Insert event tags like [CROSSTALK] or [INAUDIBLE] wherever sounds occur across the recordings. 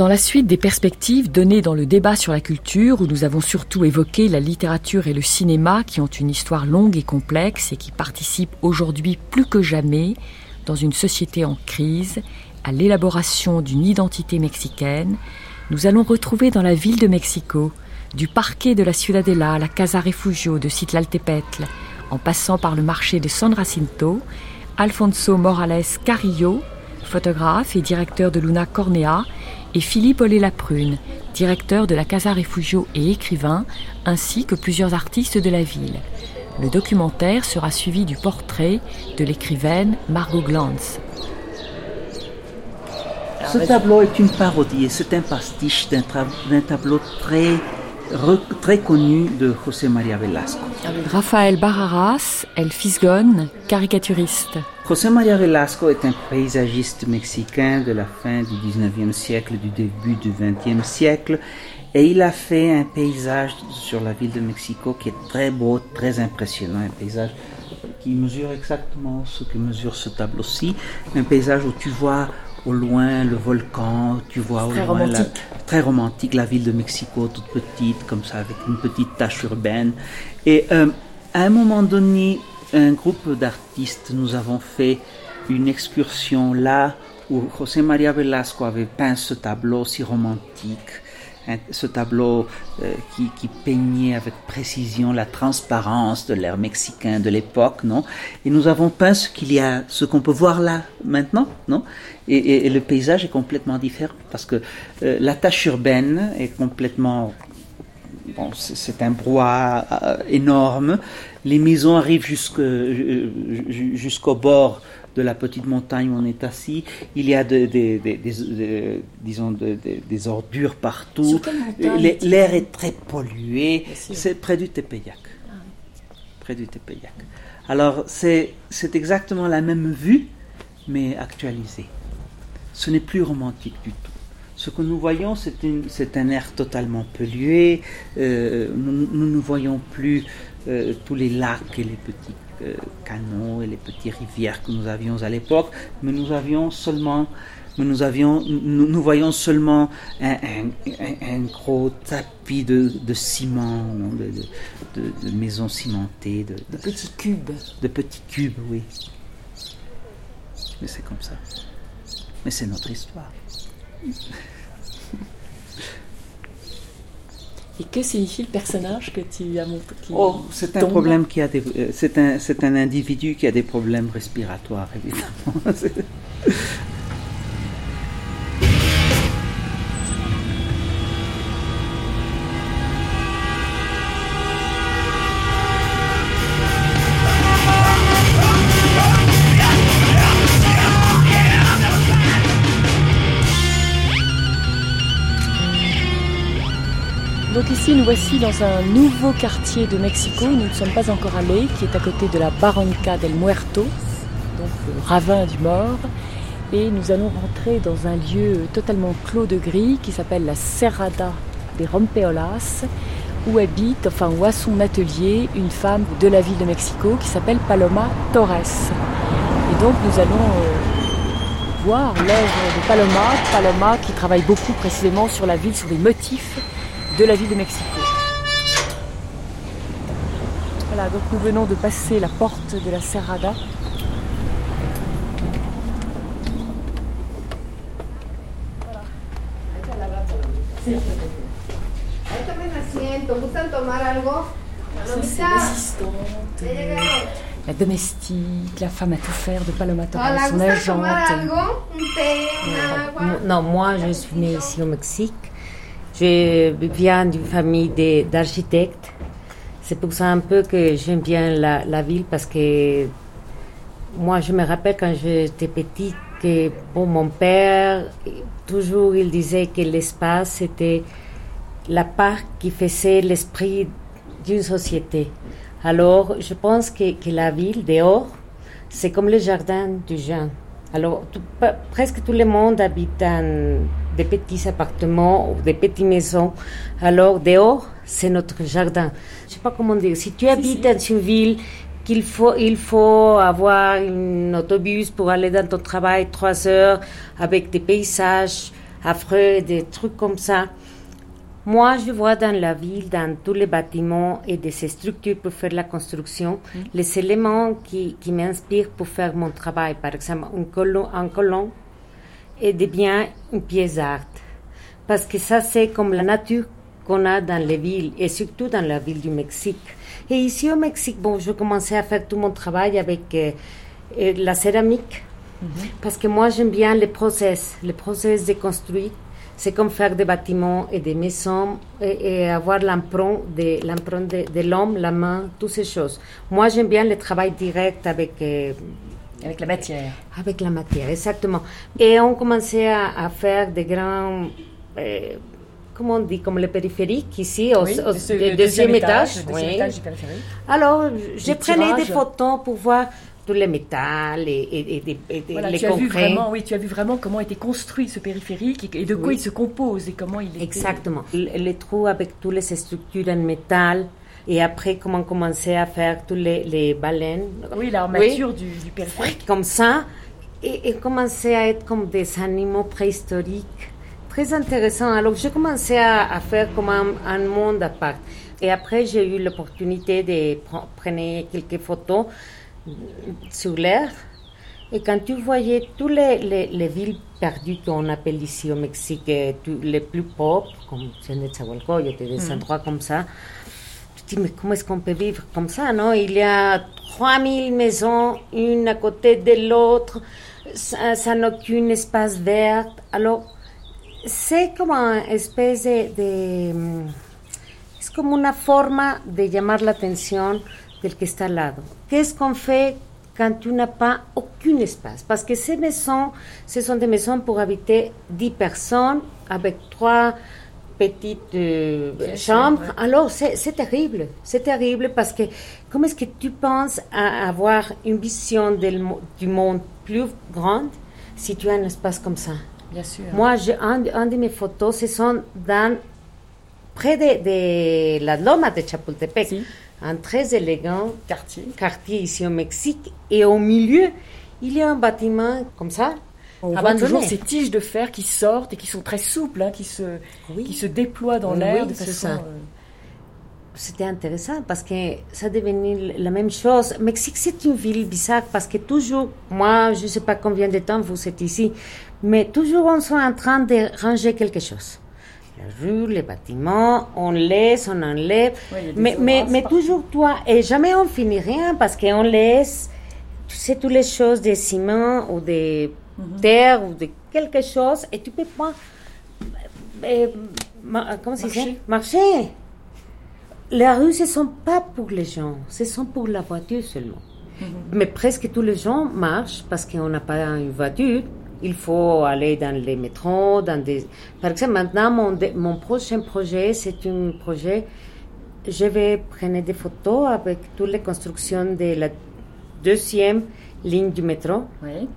Dans la suite des perspectives données dans le débat sur la culture, où nous avons surtout évoqué la littérature et le cinéma qui ont une histoire longue et complexe et qui participent aujourd'hui plus que jamais, dans une société en crise, à l'élaboration d'une identité mexicaine, nous allons retrouver dans la ville de Mexico, du parquet de la Ciudadela à la Casa Refugio de Citlaltepetl, en passant par le marché de San Jacinto, Alfonso Morales Carrillo, photographe et directeur de Luna Cornea, et Philippe Olé-Laprune, directeur de la Casa Refugio et écrivain, ainsi que plusieurs artistes de la ville. Le documentaire sera suivi du portrait de l'écrivaine Margot Glantz. Ce tableau est une parodie et c'est un pastiche d'un tableau très, très connu de José María Velasco. Rafael Barraras, El Fisgon, caricaturiste. José María Velasco est un paysagiste mexicain de la fin du 19e siècle, du début du 20e siècle. Et il a fait un paysage sur la ville de Mexico qui est très beau, très impressionnant. Un paysage qui mesure exactement ce que mesure ce tableau-ci. Un paysage où tu vois au loin le volcan, tu vois au très loin romantique. La, très romantique la ville de Mexico toute petite comme ça avec une petite tache urbaine et euh, à un moment donné un groupe d'artistes. Nous avons fait une excursion là où José María Velasco avait peint ce tableau si romantique ce tableau euh, qui, peignait avec précision la transparence de l'air mexicain de l'époque, non? Et nous avons peint ce qu'il y a, ce qu'on peut voir là maintenant, non? Et, le paysage est complètement différent parce que euh, la tâche urbaine est complètement Bon, c'est un brouhaha euh, énorme. Les maisons arrivent jusqu'au jusqu'au bord de la petite montagne où on est assis. Il y a de, de, de, disons des ordures partout. L'air est très pollué. C'est près du Tepeyac. Ah. Près du Tepeyac. Alors c'est exactement la même vue, mais actualisée. Ce n'est plus romantique du tout. Ce que nous voyons, c'est un air totalement pollué. Euh, nous ne voyons plus euh, tous les lacs et les petits euh, canaux et les petites rivières que nous avions à l'époque, mais nous avions seulement, mais nous avions, nous, nous voyons seulement un, un, un, gros tapis de, de ciment, de, de, de, maisons cimentées, de, de petits cubes. De petits cubes, oui. Mais c'est comme ça. Mais c'est notre histoire. Et que signifie le personnage que tu as montré oh, C'est un problème qui a des, c'est un, c'est un individu qui a des problèmes respiratoires évidemment. [LAUGHS] nous voici dans un nouveau quartier de Mexico. Nous ne sommes pas encore allés, qui est à côté de la Barranca del Muerto, donc le ravin du mort. Et nous allons rentrer dans un lieu totalement clos de gris qui s'appelle la Serrada des Rompeolas, où habite, enfin où a son atelier une femme de la ville de Mexico qui s'appelle Paloma Torres. Et donc nous allons euh, voir l'œuvre de Paloma, Paloma qui travaille beaucoup précisément sur la ville, sur les motifs de la ville de Mexico. Voilà, donc nous venons de passer la porte de la Serrada. L'assistante, la domestique, la femme à tout faire de Paloma Torres, son agente. Non, moi je suis née ici au Mexique. Je viens d'une famille d'architectes. C'est pour ça un peu que j'aime bien la, ville parce que moi, je me rappelle quand j'étais petite que bon, mon père, toujours, il disait que l'espace, c'était la part qui faisait l'esprit d'une société. Alors, je pense que, la ville, dehors, c'est comme le jardin du jeune. Alors, presque tout le monde habite dans des petits appartements ou des petites maisons. Alors, dehors, c'est notre jardin. Je sais pas comment dire. Si tu habites dans une ville qu'il faut, il faut avoir un autobus pour aller dans ton travail trois heures avec des paysages, affreux, des trucs comme ça. Moi, je vois dans la ville, dans tous les bâtiments et des structures pour faire la construction, mm. les éléments qui, qui m'inspirent pour faire mon travail. Par exemple, un colon, un colon et bien une pièce d'art. Parce que ça, c'est comme la nature qu'on a dans les villes et surtout dans la ville du Mexique. Et ici au Mexique, bon, je commençais à faire tout mon travail avec euh, euh, la céramique. Mm-hmm. Parce que moi, j'aime bien les process, les process de construire c'est comme faire des bâtiments et des maisons et, avoir l'empreinte de, l'empreinte de, l'homme, la main, toutes ces choses. Moi, j'aime bien le travail direct avec... Euh, avec la matière. Avec la matière, exactement. Et on commençait à, faire des grands... Euh, comment on dit, comme le périphérique ici, au, deuxième, étage. étage, périphérique. Alors, je prenais des photos pour voir les métal et, les tu As vu vraiment, oui, tu as vu vraiment comment était construit ce périphérique et, de quoi il se compose et comment il est. Exactement. Les trous avec toutes les structures en métal. Et après, comment commencer à faire tous les, les baleines? Oui, l'armature du, du, périphérique. Comme ça. Et, et commencer à être comme des animaux préhistoriques. Très intéressant. Alors, j'ai commencé à, à, faire comme un, un monde à part. Et après, j'ai eu l'opportunité de prendre quelques photos sur l'air. Et quand tu voyais toutes les, les, villes perdues qu'on appelle ici au Mexique, les plus pauvres, comme Tzahualcoyot, des mm. endroits comme ça, dis, mais comment est-ce qu'on peut vivre comme ça, non Il y a 3000 maisons, une à côté de l'autre, ça n'a aucun espace vert. Alors, c'est comme une espèce de... c'est comme une forme de llamar la atención del que está al lado. Qu'est-ce qu'on fait quand tu n'as pas aucun espace? Parce que ces maisons, ce sont des maisons pour habiter 10 personnes avec trois petites euh, chambres. Alors, c'est terrible. C'est terrible parce que comment est-ce que tu penses à avoir une vision du monde plus grande si tu as un espace comme ça? Bien sûr. Moi, un, un, de mes photos, ce sont dans, près de, de la loma de Chapultepec un très élégant quartier. quartier ici au Mexique. Et au milieu, il y a un bâtiment comme ça. On voit toujours ces tiges de fer qui sortent et qui sont très souples, hein, qui, se, qui se déploient dans l'air de façon... Euh, C'était intéressant parce que ça devenait la même chose. Mexique, c'est une ville bizarre parce que toujours, moi, je ne sais pas combien de temps vous êtes ici, mais toujours on est en train de ranger quelque chose. La rue, les bâtiments, on laisse, on enlève. mais, mais, mais toujours toi, et jamais on finit rien parce qu'on laisse, tu sais, toutes les choses de ciment ou de mhm. terre ou de quelque chose et tu peux pas. Euh, comment. Marcher. Les rues, ce ne sont pas pour les gens, ce sont pour la voiture seulement. Mhm. Mais presque tous les gens marchent parce qu'on n'a pas une voiture il faut aller dans les métros, dans des... Par exemple, maintenant, mon, mon prochain projet, c'est un projet, je vais prendre des photos avec toutes les constructions de la deuxième ligne du métro. Oui.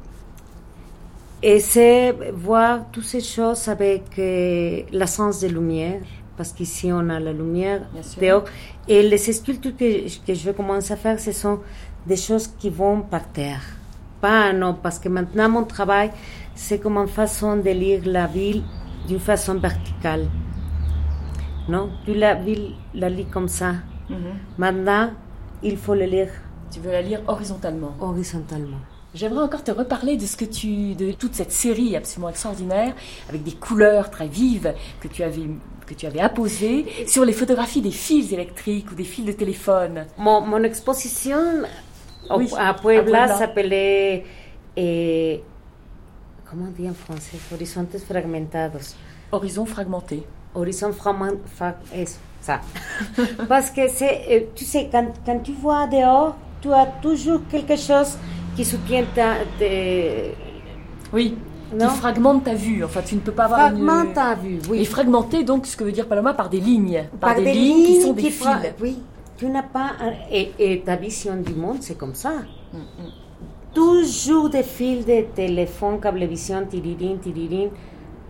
Et c'est voir toutes ces choses avec euh, l'essence de lumière, parce qu'ici on a la lumière dehors. Et les sculptures que, que je commence à faire, ce sont des choses qui vont par terre pas, non, parce que maintenant mon travail, c'est comme une façon de lire la ville d'une façon verticale. Non, tu la ville la lis comme ça. Mhm. Maintenant, il faut la lire. Tu veux la lire horizontalement. Horizontalement. J'aimerais encore te reparler de ce que tu, de toute cette série absolument extraordinaire, avec des couleurs très vives que tu avais que tu avais apposées sur les photographies des fils électriques ou des fils de téléphone. Mon, mon exposition oui, à Puebla, s'appelait, eh, comment on dit en français, Horizontes fragmentados. Horizon fragmenté. Horizon fragmenté, ça. [LAUGHS] Parce que c'est, eh, tu sais, quand, quand, tu vois dehors, tu as toujours quelque chose qui soutient ta... Oui, non? qui fragmente ta vue. Enfin, tu ne peux pas avoir fragmente une... ta vue, oui. Et fragmenté, donc, ce que veut dire Paloma, par des lignes. Par, des, lignes, qui sont des fils. Oui, tu n'as pas. Et, ta vision du monde, c'est comme ça. Toujours des fils de téléphone, cablevision, tiririn, tiririn.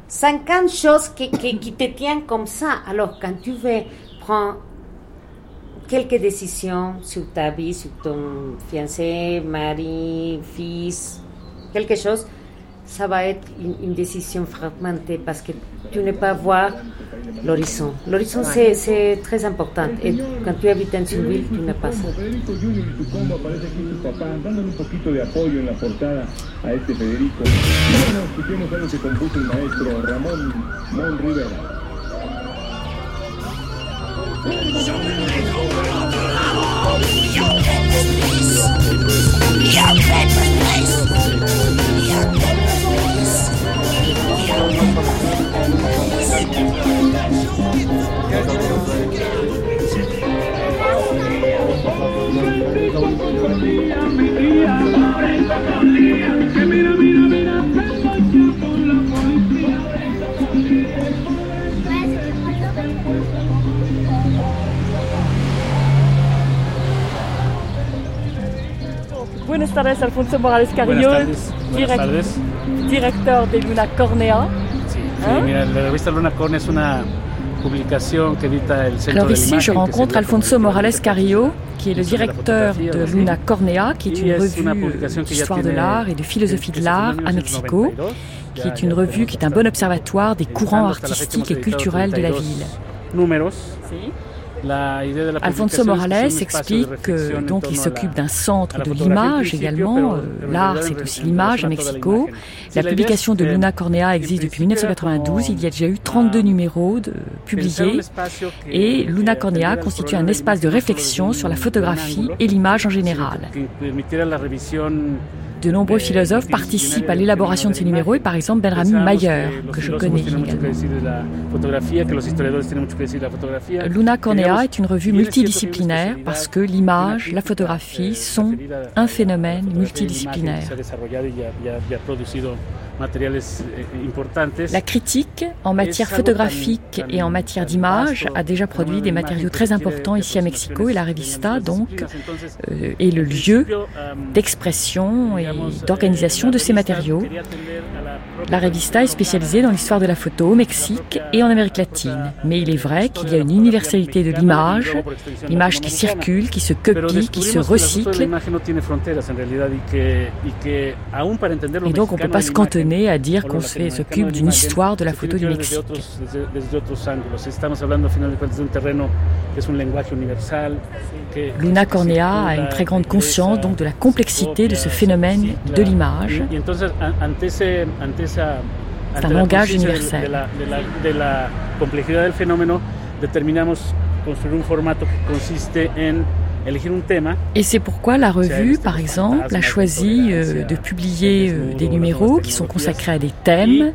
50 choses qui, qui, te tiennent comme ça. Alors, quand tu veux prendre quelques décisions sur ta vie, sur ton fiancé, mari, fils, quelque chose, ça va être une, décision fragmentée parce que tu ne pas voir l'horizon. L'horizon, c'est très important. Et quand tu habites dans une ville, tu n'as pas ça. 小灭你走日！Buenas tardes, Alfonso Morales Carrillo, directeur de Luna Cornea. Sí, ¿Ah? mira, la revista Luna Cornea es una publicación que edita el Centro Alors ici, je rencontre Alfonso Morales Carrillo, qui est le directeur de Luna Cornea, qui est une revue d'histoire de l'art et de philosophie de l'art à Mexico, qui est une revue qui est un bon observatoire des courants artistiques et culturels de la ville. Alfonso Morales explique que donc il s'occupe d'un centre de l'image également. Euh, l'art, c'est aussi l'image à Mexico. La publication de Luna Cornea existe depuis 1992. Il y a déjà eu 32 numéros de, publiés. Et Luna Cornea constitue un espace de réflexion sur la photographie et l'image en général. De nombreux philosophes participent à l'élaboration de ces numéros et par exemple Benjamin Mayer, que je connais. Luna Cornea est une revue multidisciplinaire parce que l'image, la photographie sont un phénomène multidisciplinaire. La critique en matière photographique et en matière d'image a déjà produit des matériaux très importants ici à Mexico et la revista donc euh, est le lieu d'expression et d'organisation de ces matériaux. La revista est spécialisée dans l'histoire de la photo au Mexique et en Amérique latine. Mais il est vrai qu'il y a une universalité de l'image, l'image qui circule, qui se copie, qui se recycle. Et donc on ne peut pas se cantonner à dire qu'on s'occupe d'une histoire de la photo du Mexique. Luna Cornea a une très grande conscience donc de la complexité de ce phénomène de l'image. C'est un langage universel. Determinamos construir un formato que consiste en et c'est pourquoi la revue, par exemple, a choisi euh, de publier euh, des numéros qui sont consacrés à des thèmes,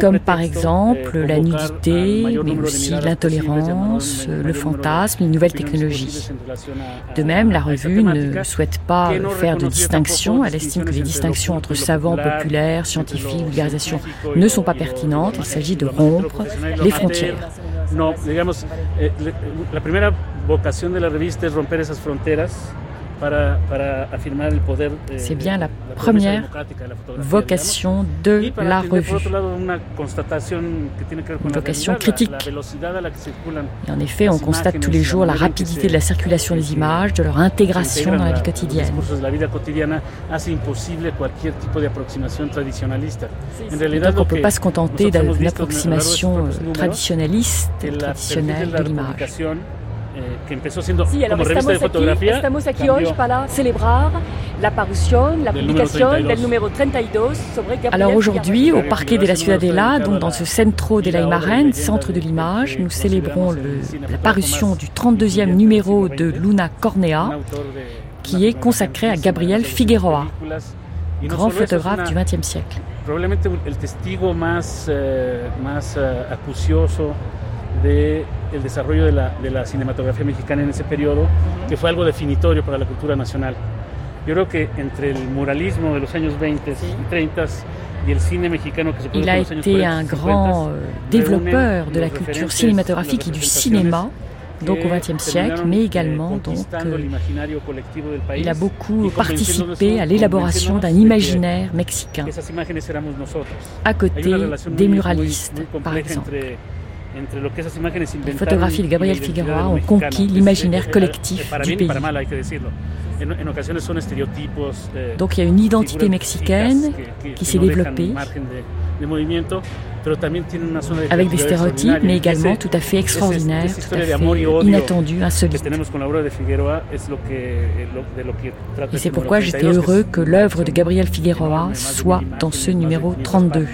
comme par exemple la nudité, mais aussi l'intolérance, le fantasme, les nouvelles technologies. De même, la revue ne souhaite pas faire de distinction. Elle estime que les distinctions entre savants, populaires, scientifiques, vulgarisation ne sont pas pertinentes. Il s'agit de rompre les frontières. Eh, vocation de la revista es romper esas fronteras C'est bien la première vocation de la revue, une vocation critique. Et en effet, on constate tous les jours la rapidité de la circulation des images, de leur intégration dans la vie quotidienne. Donc on ne peut pas se contenter d'une approximation euh, traditionnaliste, traditionnelle de l'image. Eh, que empezó siendo sí, como revista de fotografía. Aquí, estamos aquí hoy para celebrar la parución, la publication del número 32 sobre Alors aujourd'hui, au Parquet de la Ciudadela, donc dans ce Centro de la Imagen, centre de l'image, nous célébrons le, la parution du 32e numéro de Luna Cornea, qui est consacré à Gabriel Figueroa, grand photographe du XXe siècle. Probablement le testigo más, eh, más acucioso de el desarrollo de la, de la cinematografía mexicana en ese periodo, que fue algo definitorio para la cultura nacional. Yo creo que entre el muralismo de los años 20 y 30 y el cine mexicano que se Il a été un grand euh, développeur de la culture cinématographique et du cinéma donc au XXe siècle, mais également donc euh, il a beaucoup participé à l'élaboration d'un imaginaire mexicain, à côté des muralistes, par exemple. Les photographies de Gabriel Figueroa ont conquis l'imaginaire collectif du pays. Donc il y a une identité mexicaine qui s'est développée avec des stéréotypes, mais également tout à fait extraordinaires, tout à fait inattendus, insolites. Et c'est pourquoi j'étais heureux que l'œuvre de Gabriel Figueroa soit dans ce numéro 32.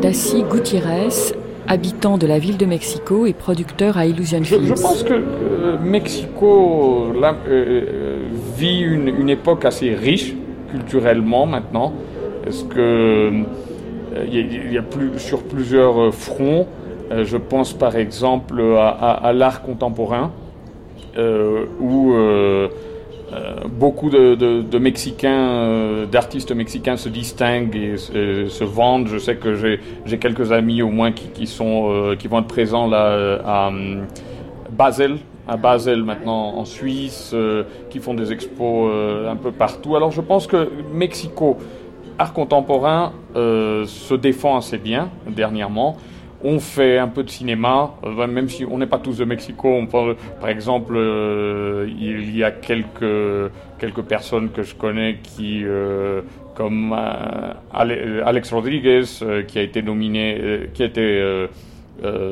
Daci Gutiérrez, habitant de la ville de Mexico et producteur à Illusion Films. Je, pense que euh, Mexico euh, euh, vit une, époque assez riche culturellement maintenant. Est-ce que il y, a plus, sur plusieurs fronts Je pense par exemple à, l'art contemporain, où euh, beaucoup de, Mexicains, euh, d'artistes mexicains se distinguent et se, vendent. Je sais que j'ai quelques amis au moins qui, sont, euh, qui vont être présents là à Basel, à Basel maintenant en Suisse, qui font des expos un peu partout. Alors je pense que Mexico, art contemporain, se défend assez bien dernièrement. On fait un peu de cinéma, euh, même si on n'est pas tous de Mexico. par exemple, euh, il y a quelques, quelques personnes que je connais qui, euh, comme Alex Rodriguez, qui a été nominé, qui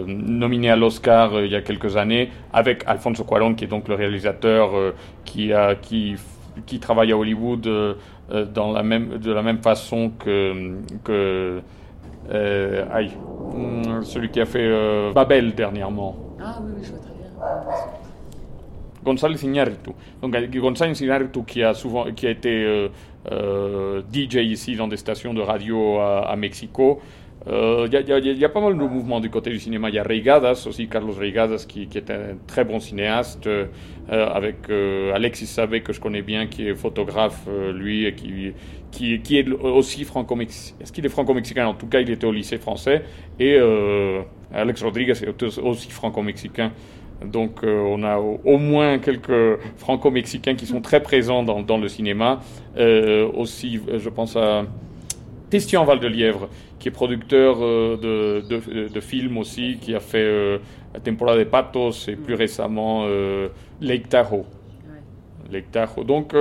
nominé à l'Oscar il y a quelques années, avec Alfonso Cuarón, qui est donc le réalisateur qui, a, qui travaille à Hollywood dans la même, de la même façon que, que euh, aïe, hmm, celui qui a fait euh, Babel dernièrement. Ah oui, oui, je vois très bien. González Iñárritu. Donc González Iñárritu qui a souvent, qui a été euh, euh DJ ici dans des stations de radio à, à Mexico. Il euh, y, a pas mal de mouvements du côté du cinéma. Il y a Reigadas aussi, Carlos Reigadas, qui, est un très bon cinéaste, euh, avec euh, Alexis Savé, que je connais bien, qui est photographe, lui, et qui, est aussi franco-mexicain. Est-ce qu'il est franco-mexicain? En tout cas, il était au lycée français. Et Alex Rodriguez est aussi franco-mexicain. Donc on a au, moins quelques franco-mexicains qui sont très présents dans le cinéma. aussi, je pense à Christian Val-de-Lièvre, qui est producteur euh, de, de, films aussi, qui a fait euh, La Temporada de Patos et plus récemment euh, Lake Tahoe. Lake Tahoe. Donc,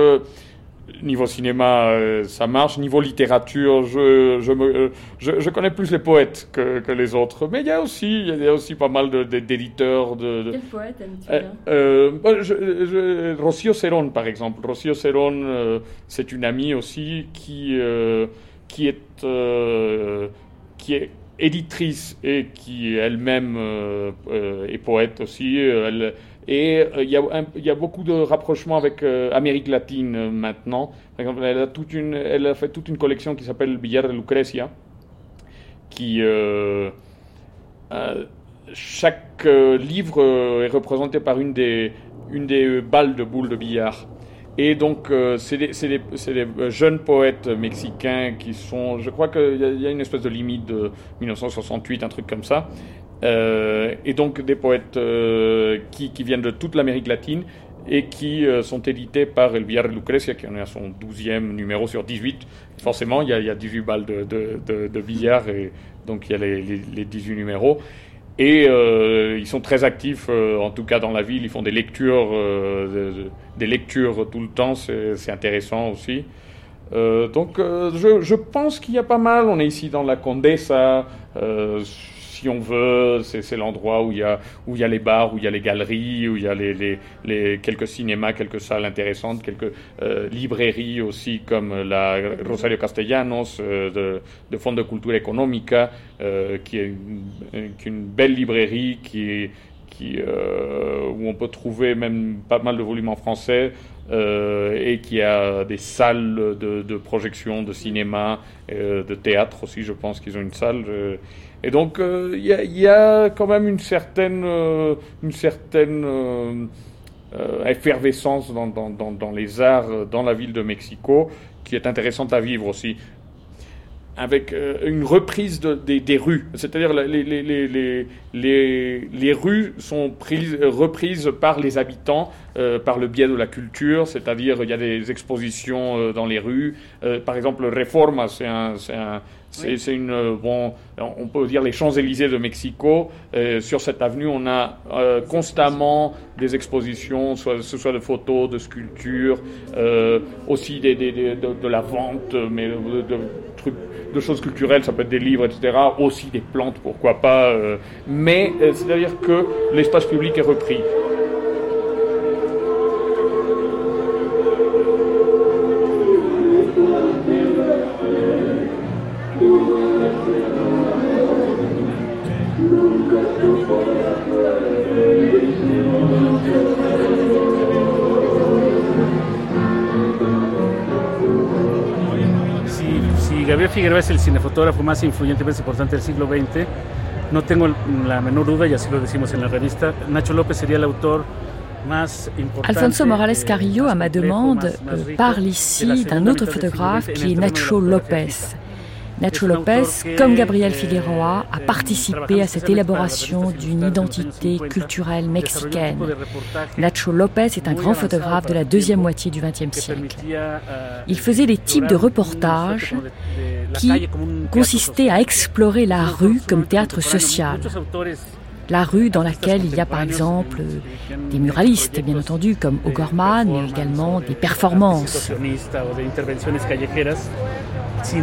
niveau cinéma, ça marche. Niveau littérature, je, je, me, je, connais plus les poètes que, que, les autres. Mais il y a aussi, il y a aussi pas mal d'éditeurs. De, Quel poète aimes-tu Rocío Cerón, par exemple. Rocío Cerón, c'est une amie aussi qui qui est, euh, qui est éditrice et qui elle-même euh, euh, est poète aussi. et il y, y, a beaucoup de rapprochements avec Amérique latine maintenant. Par exemple, elle a, toute une, elle a fait toute une collection qui s'appelle Billar de Lucrecia, qui chaque livre est représenté par une des, une des balles de boules de billard. Et donc, euh, c'est des, des, jeunes poètes mexicains qui sont. Je crois qu'il y, y, a une espèce de limite de 1968, un truc comme ça. Euh, et donc, des poètes euh, qui, viennent de toute l'Amérique latine et qui euh, sont édités par El Villar Lucrecia, qui en est à son 12e numéro sur 18. Forcément, il y a, il y a 18 balles de, de, billard et donc il y a les 18 numéros. Et euh, ils sont très actifs, euh, en tout cas dans la ville. Ils font des lectures, euh, des lectures tout le temps. C'est intéressant aussi. donc, je, je, pense qu'il y a pas mal. On est ici dans la Condesa si on veut, c'est l'endroit où il y a où il y a les bars, où il y a les galeries, où il y a les, quelques cinémas, quelques salles intéressantes, quelques euh, librairies aussi comme la Rosario Castellanos euh, de, de de Cultura Económica, euh, qui est une, belle librairie qui où on peut trouver même pas mal de volumes en français et qui a des salles de, projection de cinéma, de théâtre aussi, je pense qu'ils ont une salle. Et donc, euh, il y, a quand même une certaine, euh, une certaine euh, effervescence dans, dans, dans, les arts dans la ville de Mexico qui est intéressante à vivre aussi. avec une reprise des, rues. C'est-à-dire les, les, les, rues sont prises, reprises par les habitants par le biais de la culture, c'est-à-dire il y a des expositions dans les rues. par exemple, Reforma, c'est un, une bon, on peut dire les Champs-Élysées de Mexico. sur cette avenue, on a constamment des expositions, soit ce soit de photos, de sculptures, aussi des, de, la vente, mais de trucs de choses culturelles, ça peut être des livres, etc. Aussi des plantes, pourquoi pas. Euh, mais euh, c'est-à-dire que l'espace public est repris. Figueroa es el cinefotógrafo más influyente y más importante del siglo XX. No tengo la menor duda, y así lo decimos en la revista. Nacho López sería el autor. Alfonso Morales Carrillo, à ma demande, parle ici d'un autre photographe qui est Nacho López. Nacho Lopez, comme Gabriel Figueroa, a participé à cette élaboration d'une identité culturelle mexicaine. Nacho Lopez est un grand photographe de la deuxième moitié du XXe siècle. Il faisait des types de reportages qui consistaient à explorer la rue comme théâtre social. la rue dans laquelle il y a par exemple des muralistes, bien entendu, comme O'Gorman, mais également des performances. Eh,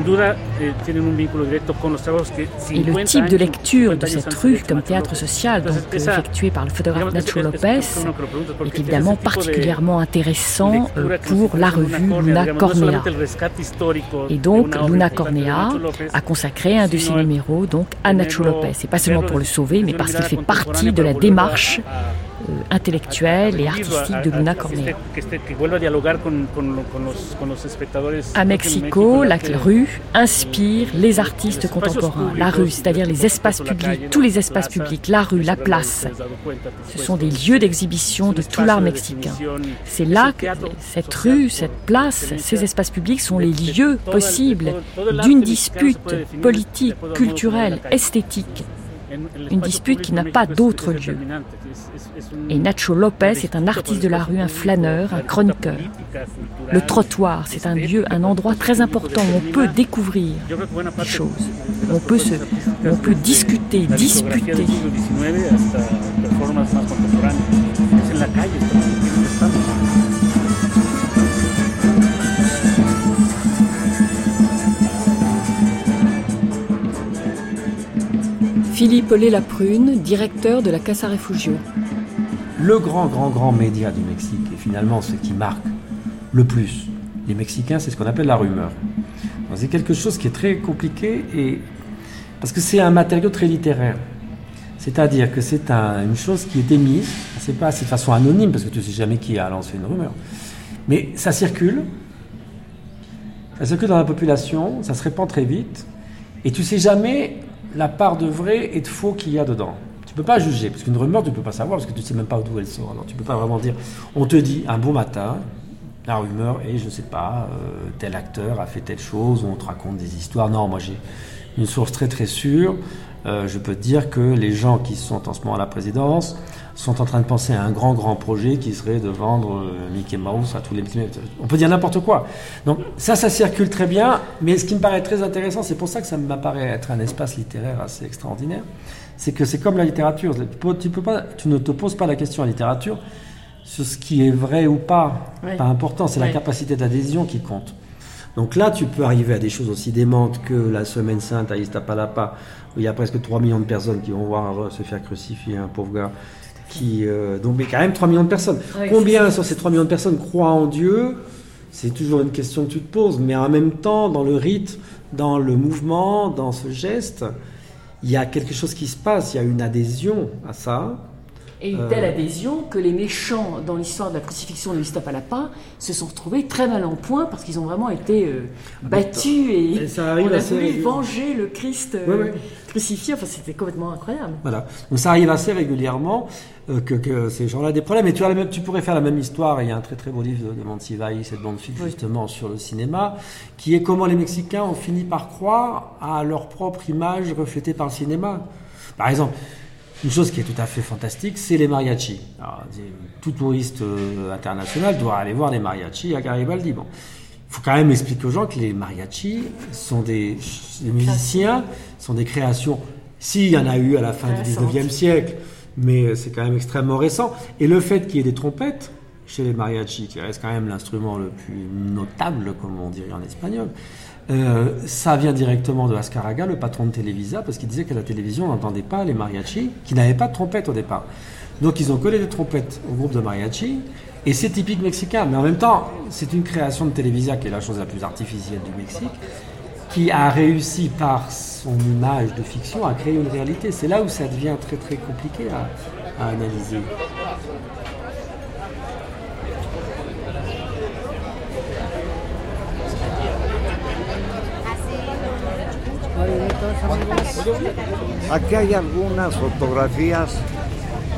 Et le type de lecture de cette rue comme théâtre social, donc effectué par le photographe Nacho Lopez, est évidemment particulièrement intéressant euh, pour la revue Luna Cornea. Et donc Luna Cornea a consacré un de ses numéros donc à Nacho Lopez, et pas seulement pour le sauver, mais parce qu'il fait partie de la démarche intellectuelle et artistique de Luna Cornea. À Mexico, la rue inspire les artistes contemporains. La rue, c'est-à-dire les espaces publics, tous les espaces publics, la rue, la place, ce sont des lieux d'exhibition de tout l'art mexicain. C'est là que cette rue, cette place, ces espaces publics sont les lieux possibles d'une dispute politique, culturelle, esthétique une dispute qui n'a pas d'autre lieu. Et Nacho Lopez est un artiste de la rue, un flâneur, un chroniqueur. Le trottoir, c'est un lieu, un endroit très important où on peut découvrir des choses, où on peut, se, on peut discuter, disputer. Philippe Lé-Laprune, directeur de la Casa Refugio. Le grand, grand, grand média du Mexique, et finalement ce qui marque le plus les Mexicains, c'est ce qu'on appelle la rumeur. C'est quelque chose qui est très compliqué, et... parce que c'est un matériau très littéraire. C'est-à-dire que c'est une chose qui est émise, c'est pas de façon anonyme, parce que tu ne sais jamais qui a lancé une rumeur, mais ça circule, ça circule dans la population, ça se répand très vite, et tu sais jamais la part de vrai et de faux qu'il y a dedans. Tu peux pas juger, parce qu'une rumeur, tu peux pas savoir, parce que tu sais même pas d'où elle sort. Alors tu peux pas vraiment dire, on te dit un bon matin, la rumeur est, je sais pas, euh, tel acteur a fait telle chose, on te raconte des histoires. Non, moi j'ai une source très très sûre. Euh, je peux te dire que les gens qui sont en ce moment à la présidence sont en train de penser à un grand grand projet qui serait de vendre euh, Mickey Mouse à tous les petits. On peut dire n'importe quoi. Donc ça, ça circule très bien. Mais ce qui me paraît très intéressant, c'est pour ça que ça m'apparaît être un espace littéraire assez extraordinaire, c'est que c'est comme la littérature. Tu, peux pas, tu ne te poses pas la question à la littérature sur ce qui est vrai ou pas. Pas important, c'est la capacité d'adhésion qui compte. Donc là, tu peux arriver à des choses aussi démentes que la Semaine Sainte à Iztapalapa, où il y a presque 3 millions de personnes qui vont voir se faire crucifier un pauvre gars qui, euh, donc, mais quand même 3 millions de personnes. Combien sur ces 3 millions de personnes croient en Dieu? C'est toujours une question que tu te poses, mais en même temps, dans le rite, dans le mouvement, dans ce geste, il y a quelque chose qui se passe, il y a une adhésion à ça. Et une telle adhésion que les méchants dans l'histoire de la crucifixion de Iztapalapa se sont retrouvés très mal en point parce qu'ils ont vraiment été battus et, ça arrive on a assez voulu venger le Christ ouais. crucifié. Enfin, c'était complètement incroyable. Voilà. Donc ça arrive assez régulièrement euh, que, que ces gens-là aient des problèmes. Et tu, as la même, tu pourrais faire la même histoire. Il y a un très très beau livre de, de Monsiváis, cette bande film justement sur le cinéma, qui est comment les Mexicains ont fini par croire à leur propre image reflétée par le cinéma. Par exemple, une chose qui est tout à fait fantastique, c'est les mariachis. Alors, tout touriste euh, international doit aller voir les mariachis à Garibaldi. Bon. Il faut quand même expliquer aux gens que les mariachis sont des, des musiciens, sont des créations. S'il y en a eu à la fin du 19e siècle, mais c'est quand même extrêmement récent. Et le fait qu'il y ait des trompettes chez les mariachis, qui reste quand même l'instrument le plus notable, comme on dirait en espagnol, euh, ça vient directement de Ascaraga, le patron de Televisa, parce qu'il disait que la télévision n'entendait pas les mariachis, qui n'avaient pas de trompette au départ. Donc ils ont collé des trompettes au groupe de mariachi, et c'est typique mexicain. Mais en même temps, c'est une création de Televisa qui est la chose la plus artificielle du Mexique, qui a réussi par son image de fiction à créer une réalité. C'est là où ça devient très très compliqué à analyser. Aquí hay algunas fotografías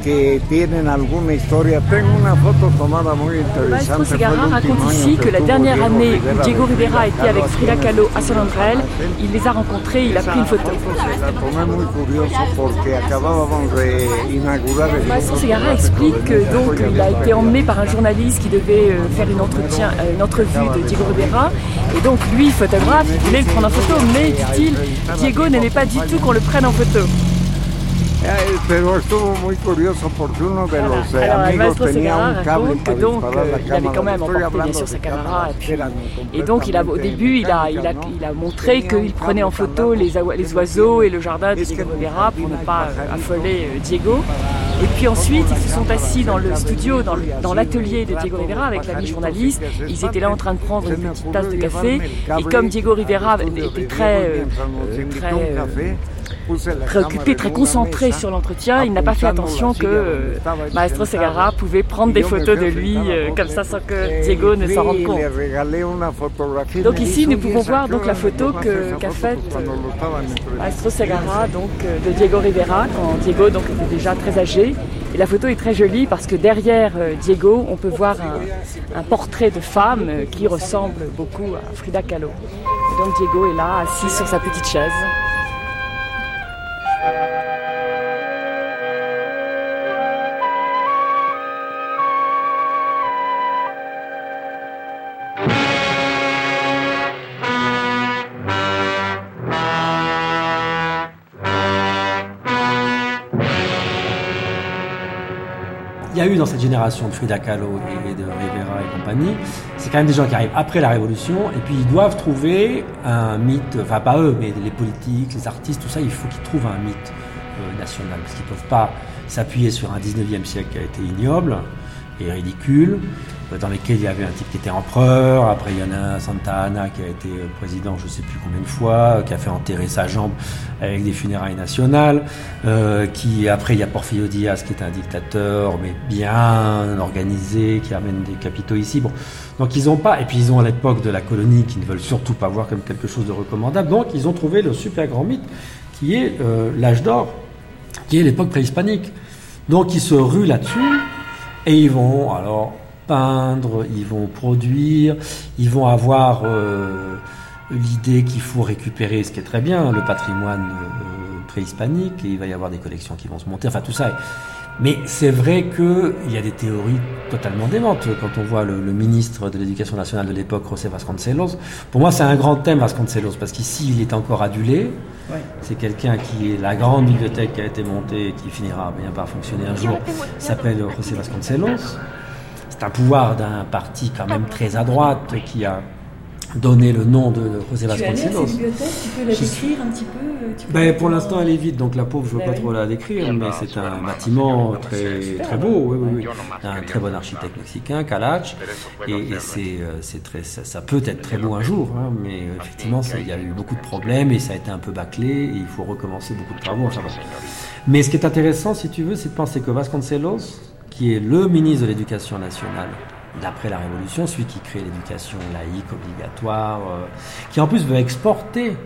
que tienen alguna historia. Tengo una foto tomada muy Maestro interesante. Segarra raconte ici que la dernière Diego année où Diego Rivera était avec Frida. Kahlo à San il les a rencontrés, il a pris une photo. Museo Segarra explique que donc il a été emmené par un journaliste qui devait euh, faire une, entretien, euh, une entrevue de Diego Rivera. Et donc lui, photographe, il voulait le prendre en photo, mais dit-il, Diego n'aimait pas du tout qu'on le prenne en photo. Eh, Pero estuvo muy curioso porque uno de Voilà. los eh, Alors, amigos Maestro tenía Segarra un cable raconte que para donc disparar la euh, il avait quand même emporté bien sûr sa caméra. Et, puis- donc il a, au début, il a, il, a, il a montré qu'il prenait en photo les, oiseaux- les oiseaux et le jardin de Diego Rivera pour ne pas affoler euh, Diego. Et puis ensuite, ils se sont assis dans le studio, dans l'atelier de Diego Rivera avec l'ami journaliste. Ils étaient là en train de prendre une petite tasse de café. Et comme Diego Rivera était très, euh, euh, très préoccupé, très concentré sur l'entretien, il n'a pas fait attention que Maestro Segarra pouvait prendre des photos de lui euh, comme ça sans que Diego ne s'en rende compte. Donc ici, nous pouvons voir donc la photo qu'a faite euh, Maestro Segarra donc euh, de Diego Rivera quand Diego donc était déjà très âgé. Et la photo est très jolie parce que derrière Diego, on peut voir un, un portrait de femme qui ressemble beaucoup à Frida Kahlo. Donc Diego est là, assis sur sa petite chaise. Dans cette génération de Frida Kahlo et de Rivera et compagnie, c'est quand même des gens qui arrivent après la Révolution et puis ils doivent trouver un mythe, enfin pas eux, mais les politiques, les artistes, tout ça, il faut qu'ils trouvent un mythe euh, national parce qu'ils ne peuvent pas s'appuyer sur un 19e siècle qui a été ignoble et ridicule, dans lequel il y avait un type qui était empereur, après il y en a un Santa Anna qui a été euh, président je sais plus combien de fois, euh, qui a fait enterrer sa jambe avec des funérailles nationales, euh, qui après il y a Porfirio Diaz qui est un dictateur mais bien organisé, qui amène des capitaux ici. Donc ils ont pas, et puis ils ont à l'époque de la colonie qui ne veulent surtout pas voir comme quelque chose de recommandable, donc ils ont trouvé le super grand mythe qui est l'âge d'or, qui est l'époque préhispanique. Donc ils se ruent là-dessus et ils vont alors peindre, ils vont produire, ils vont avoir euh, l'idée qu'il faut récupérer, ce qui est très bien, le patrimoine euh, préhispanique, et il va y avoir des collections qui vont se monter, enfin tout ça. Mais c'est vrai qu'il y a des théories totalement démentes. Quand on voit le, le ministre de l'Éducation nationale de l'époque, José Vasconcelos, pour moi c'est un grand thème Vasconcelos, parce qu'ici il est encore adulé. C'est quelqu'un qui est la grande bibliothèque qui a été montée et qui finira bien par fonctionner un jour, s'appelle José Vasconcelos. C'est un pouvoir d'un parti quand même très à droite qui a donné le nom de José Vasconcelos. bibliothèque Tu peux la décrire un petit peu euh, tu peux Ben, pour l'instant, elle est vide, donc la pauvre, je ne veux Ben pas trop la décrire, mais c'est un bâtiment très, très beau, oui, oui, oui. Un très bon architecte mexicain, Calach, et, et c'est, euh, c'est très, ça, ça peut être très beau un jour, hein, mais euh, effectivement, il y a eu beaucoup de problèmes et ça a été un peu bâclé et il faut recommencer beaucoup de travaux. Enfin, bon. Mais ce qui est intéressant, si tu veux, c'est de penser que Vasconcelos, qui est le ministre de l'Éducation nationale d'après la Révolution, celui qui crée l'éducation laïque obligatoire, euh, qui en plus veut exporter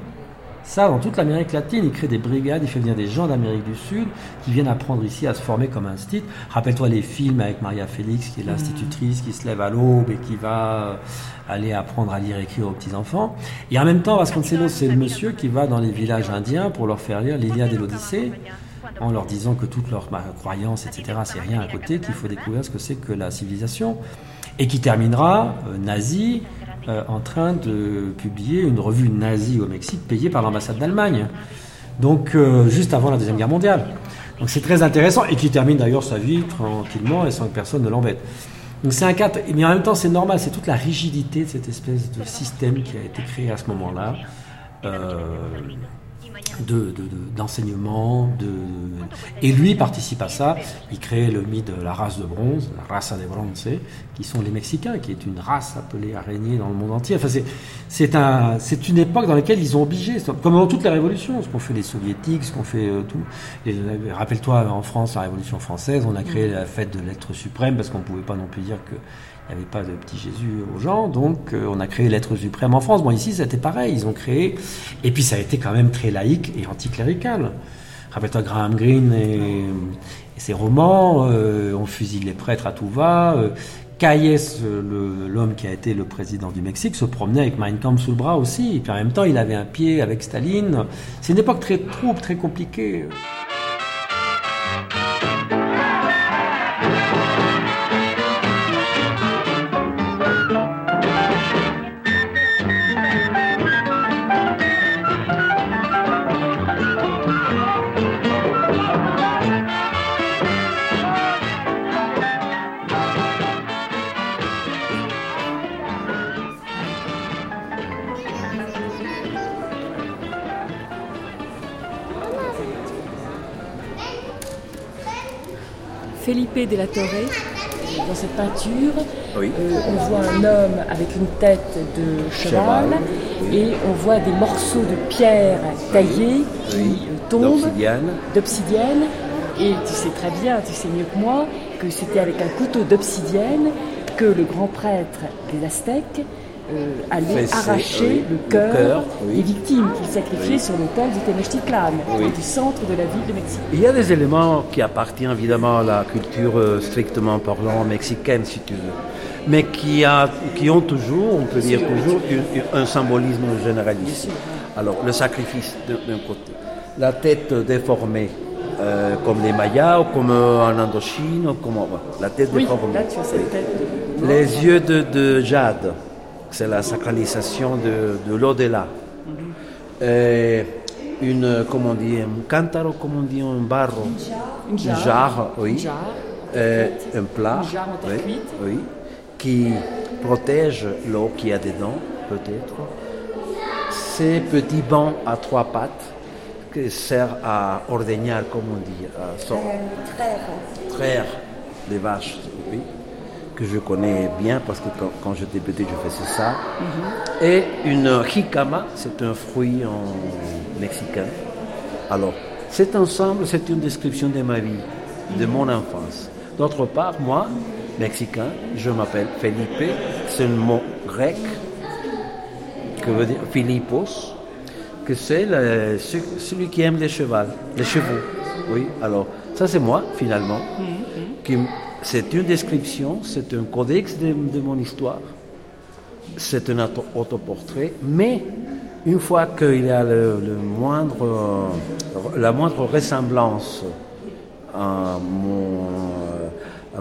ça dans toute l'Amérique latine. Il crée des brigades, il fait venir des gens d'Amérique du Sud qui viennent apprendre ici à se former comme instit. Rappelle-toi les films avec Maria Félix, qui est l'institutrice, qui se lève à l'aube et qui va euh, aller apprendre à lire et écrire aux petits-enfants. Et en même temps, Vasconcelos, c'est le monsieur qui va dans les villages indiens pour leur faire lire l'Iliade et l'Odyssée en leur disant que toutes leurs croyances, etc., c'est rien à côté, qu'il faut découvrir ce que c'est que la civilisation et qui terminera euh, nazi euh, en train de publier une revue nazie au Mexique payée par l'ambassade d'Allemagne. Donc euh, juste avant la deuxième guerre mondiale. Donc c'est très intéressant et qui termine d'ailleurs sa vie tranquillement et sans que personne ne l'embête. Donc c'est un cas, mais en même temps c'est normal, c'est toute la rigidité de cette espèce de système qui a été créé à ce moment-là d'enseignement. De, Et lui participe à ça. Il crée le mythe de la race de bronze, la race de bronze, qui sont les Mexicains, qui est une race appelée à régner dans le monde entier. Enfin, c'est un, une époque dans laquelle ils ont obligé, comme dans toutes les révolutions, ce qu'ont fait les soviétiques, ce qu'ont fait euh, tout. Rappelle-toi, en France, la Révolution française, on a créé la fête de l'être suprême parce qu'on ne pouvait pas non plus dire que il n'y avait pas de petit Jésus aux gens, donc euh, on a créé l'être suprême en France. Bon, ici, c'était pareil, ils ont créé. Et puis, ça a été quand même très laïque et anticlérical. Rappelle-toi Graham Greene et, ses romans, euh, on fusille les prêtres à tout va. Euh, l'homme qui a été le président du Mexique, se promenait avec Mein Kampf sous le bras aussi. Et puis en même temps, il avait un pied avec Staline. C'est une époque très trouble, très compliquée. Felipe de la Torre, dans cette peinture, euh, on voit un homme avec une tête de cheval, et on voit des morceaux de pierre taillés qui euh, tombent d'obsidienne. Et tu sais très bien, tu sais mieux que moi, que c'était avec un couteau d'obsidienne que le grand prêtre des Aztèques aller arracher le cœur des victimes qu'il sacrifiait sur l'autel du Tenochtitlan, du centre de la ville de Mexique. Il y a des éléments qui appartiennent évidemment à la culture euh, strictement parlant mexicaine, si tu veux, mais qui, a, qui ont toujours, on peut dire toujours, un symbolisme généraliste. Alors, le sacrifice d'un côté, la tête déformée, euh, comme les Mayas, ou comme en Indochine, ou comme la tête déformée. Les yeux de, de jade c'est la sacralisation de, de l'au-delà. Une, comment on dit, un cantaro, comme on dit, un barro, une jarre, oui, un plat, oui, qui protège l'eau qu'il y a dedans, peut-être. Ces petits bancs à trois pattes qui servent à ordeigner, comme on dit, à traire. Des vaches, oui que je connais bien parce que quand, j'étais petit, je faisais ça. Mhm. Et une jicama, c'est un fruit en mexicain. Alors, cet ensemble, c'est une description de ma vie, de mon enfance. D'autre part, moi, mexicain, je m'appelle Felipe, c'est un mot grec que veut dire Philippos, que c'est celui qui aime les chevaux, les chevaux. Oui, alors ça c'est moi finalement, mhm. qui c'est une description, c'est un codex de, mon histoire, c'est un autoportrait, mais une fois qu'il y a le, moindre, la moindre ressemblance à mon,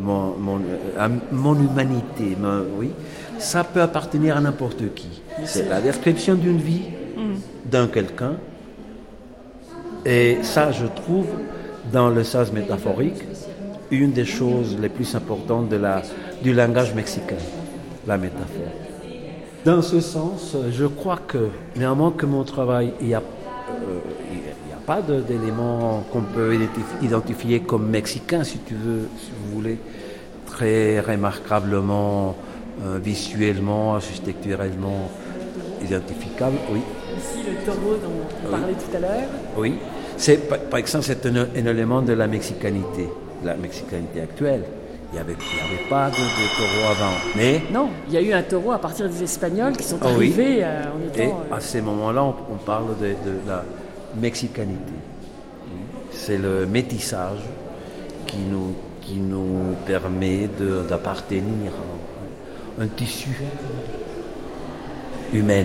mon, humanité, oui, ça peut appartenir à n'importe qui. C'est la description d'une vie, mm. d'un quelqu'un, et ça, je trouve, dans le sens métaphorique, une des choses les plus importantes de la, du langage mexicain, la métaphore. Dans ce sens, je crois que, néanmoins, que mon travail, il n'y a, euh, a pas d'éléments qu'on peut identifier comme mexicain, si tu veux, si vous voulez, très remarquablement, euh, visuellement, architecturellement identifiable, oui. Ici, le taureau dont on parlait tout à l'heure. Oui. C'est, par, exemple, c'est un, élément de la mexicanité, la mexicanité actuelle. Il n'y avait, avait, pas de, taureau avant. Mais non, il y a eu un taureau à partir des Espagnols qui sont ah arrivés euh, en étant. Et euh, à ces moments-là, on, parle de, la mexicanité. C'est le métissage qui nous, qui nous permet d'appartenir à un tissu humain.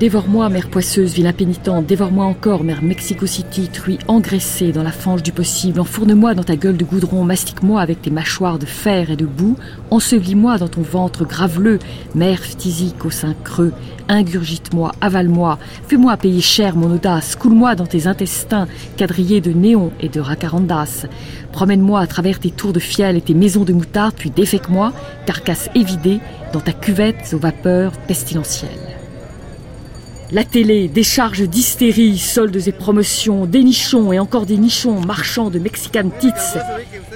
Dévore-moi, mère poisseuse, vilain pénitente, dévore-moi encore, mère Mexico City, truie engraissée dans la fange du possible, enfourne-moi dans ta gueule de goudron, mastique-moi avec tes mâchoires de fer et de boue, ensevelis-moi dans ton ventre graveleux, mère phtisique au sein creux, ingurgite-moi, avale-moi, fais-moi payer cher mon audace, coule-moi dans tes intestins, quadrillés de néon et de racarandas, promène-moi à travers tes tours de fiel et tes maisons de moutarde, puis défèque-moi, carcasse évidée, dans ta cuvette aux vapeurs pestilentielles. La télé, décharge d'hystérie, soldes et promotions, des nichons et encore des nichons marchands de Mexican Tits,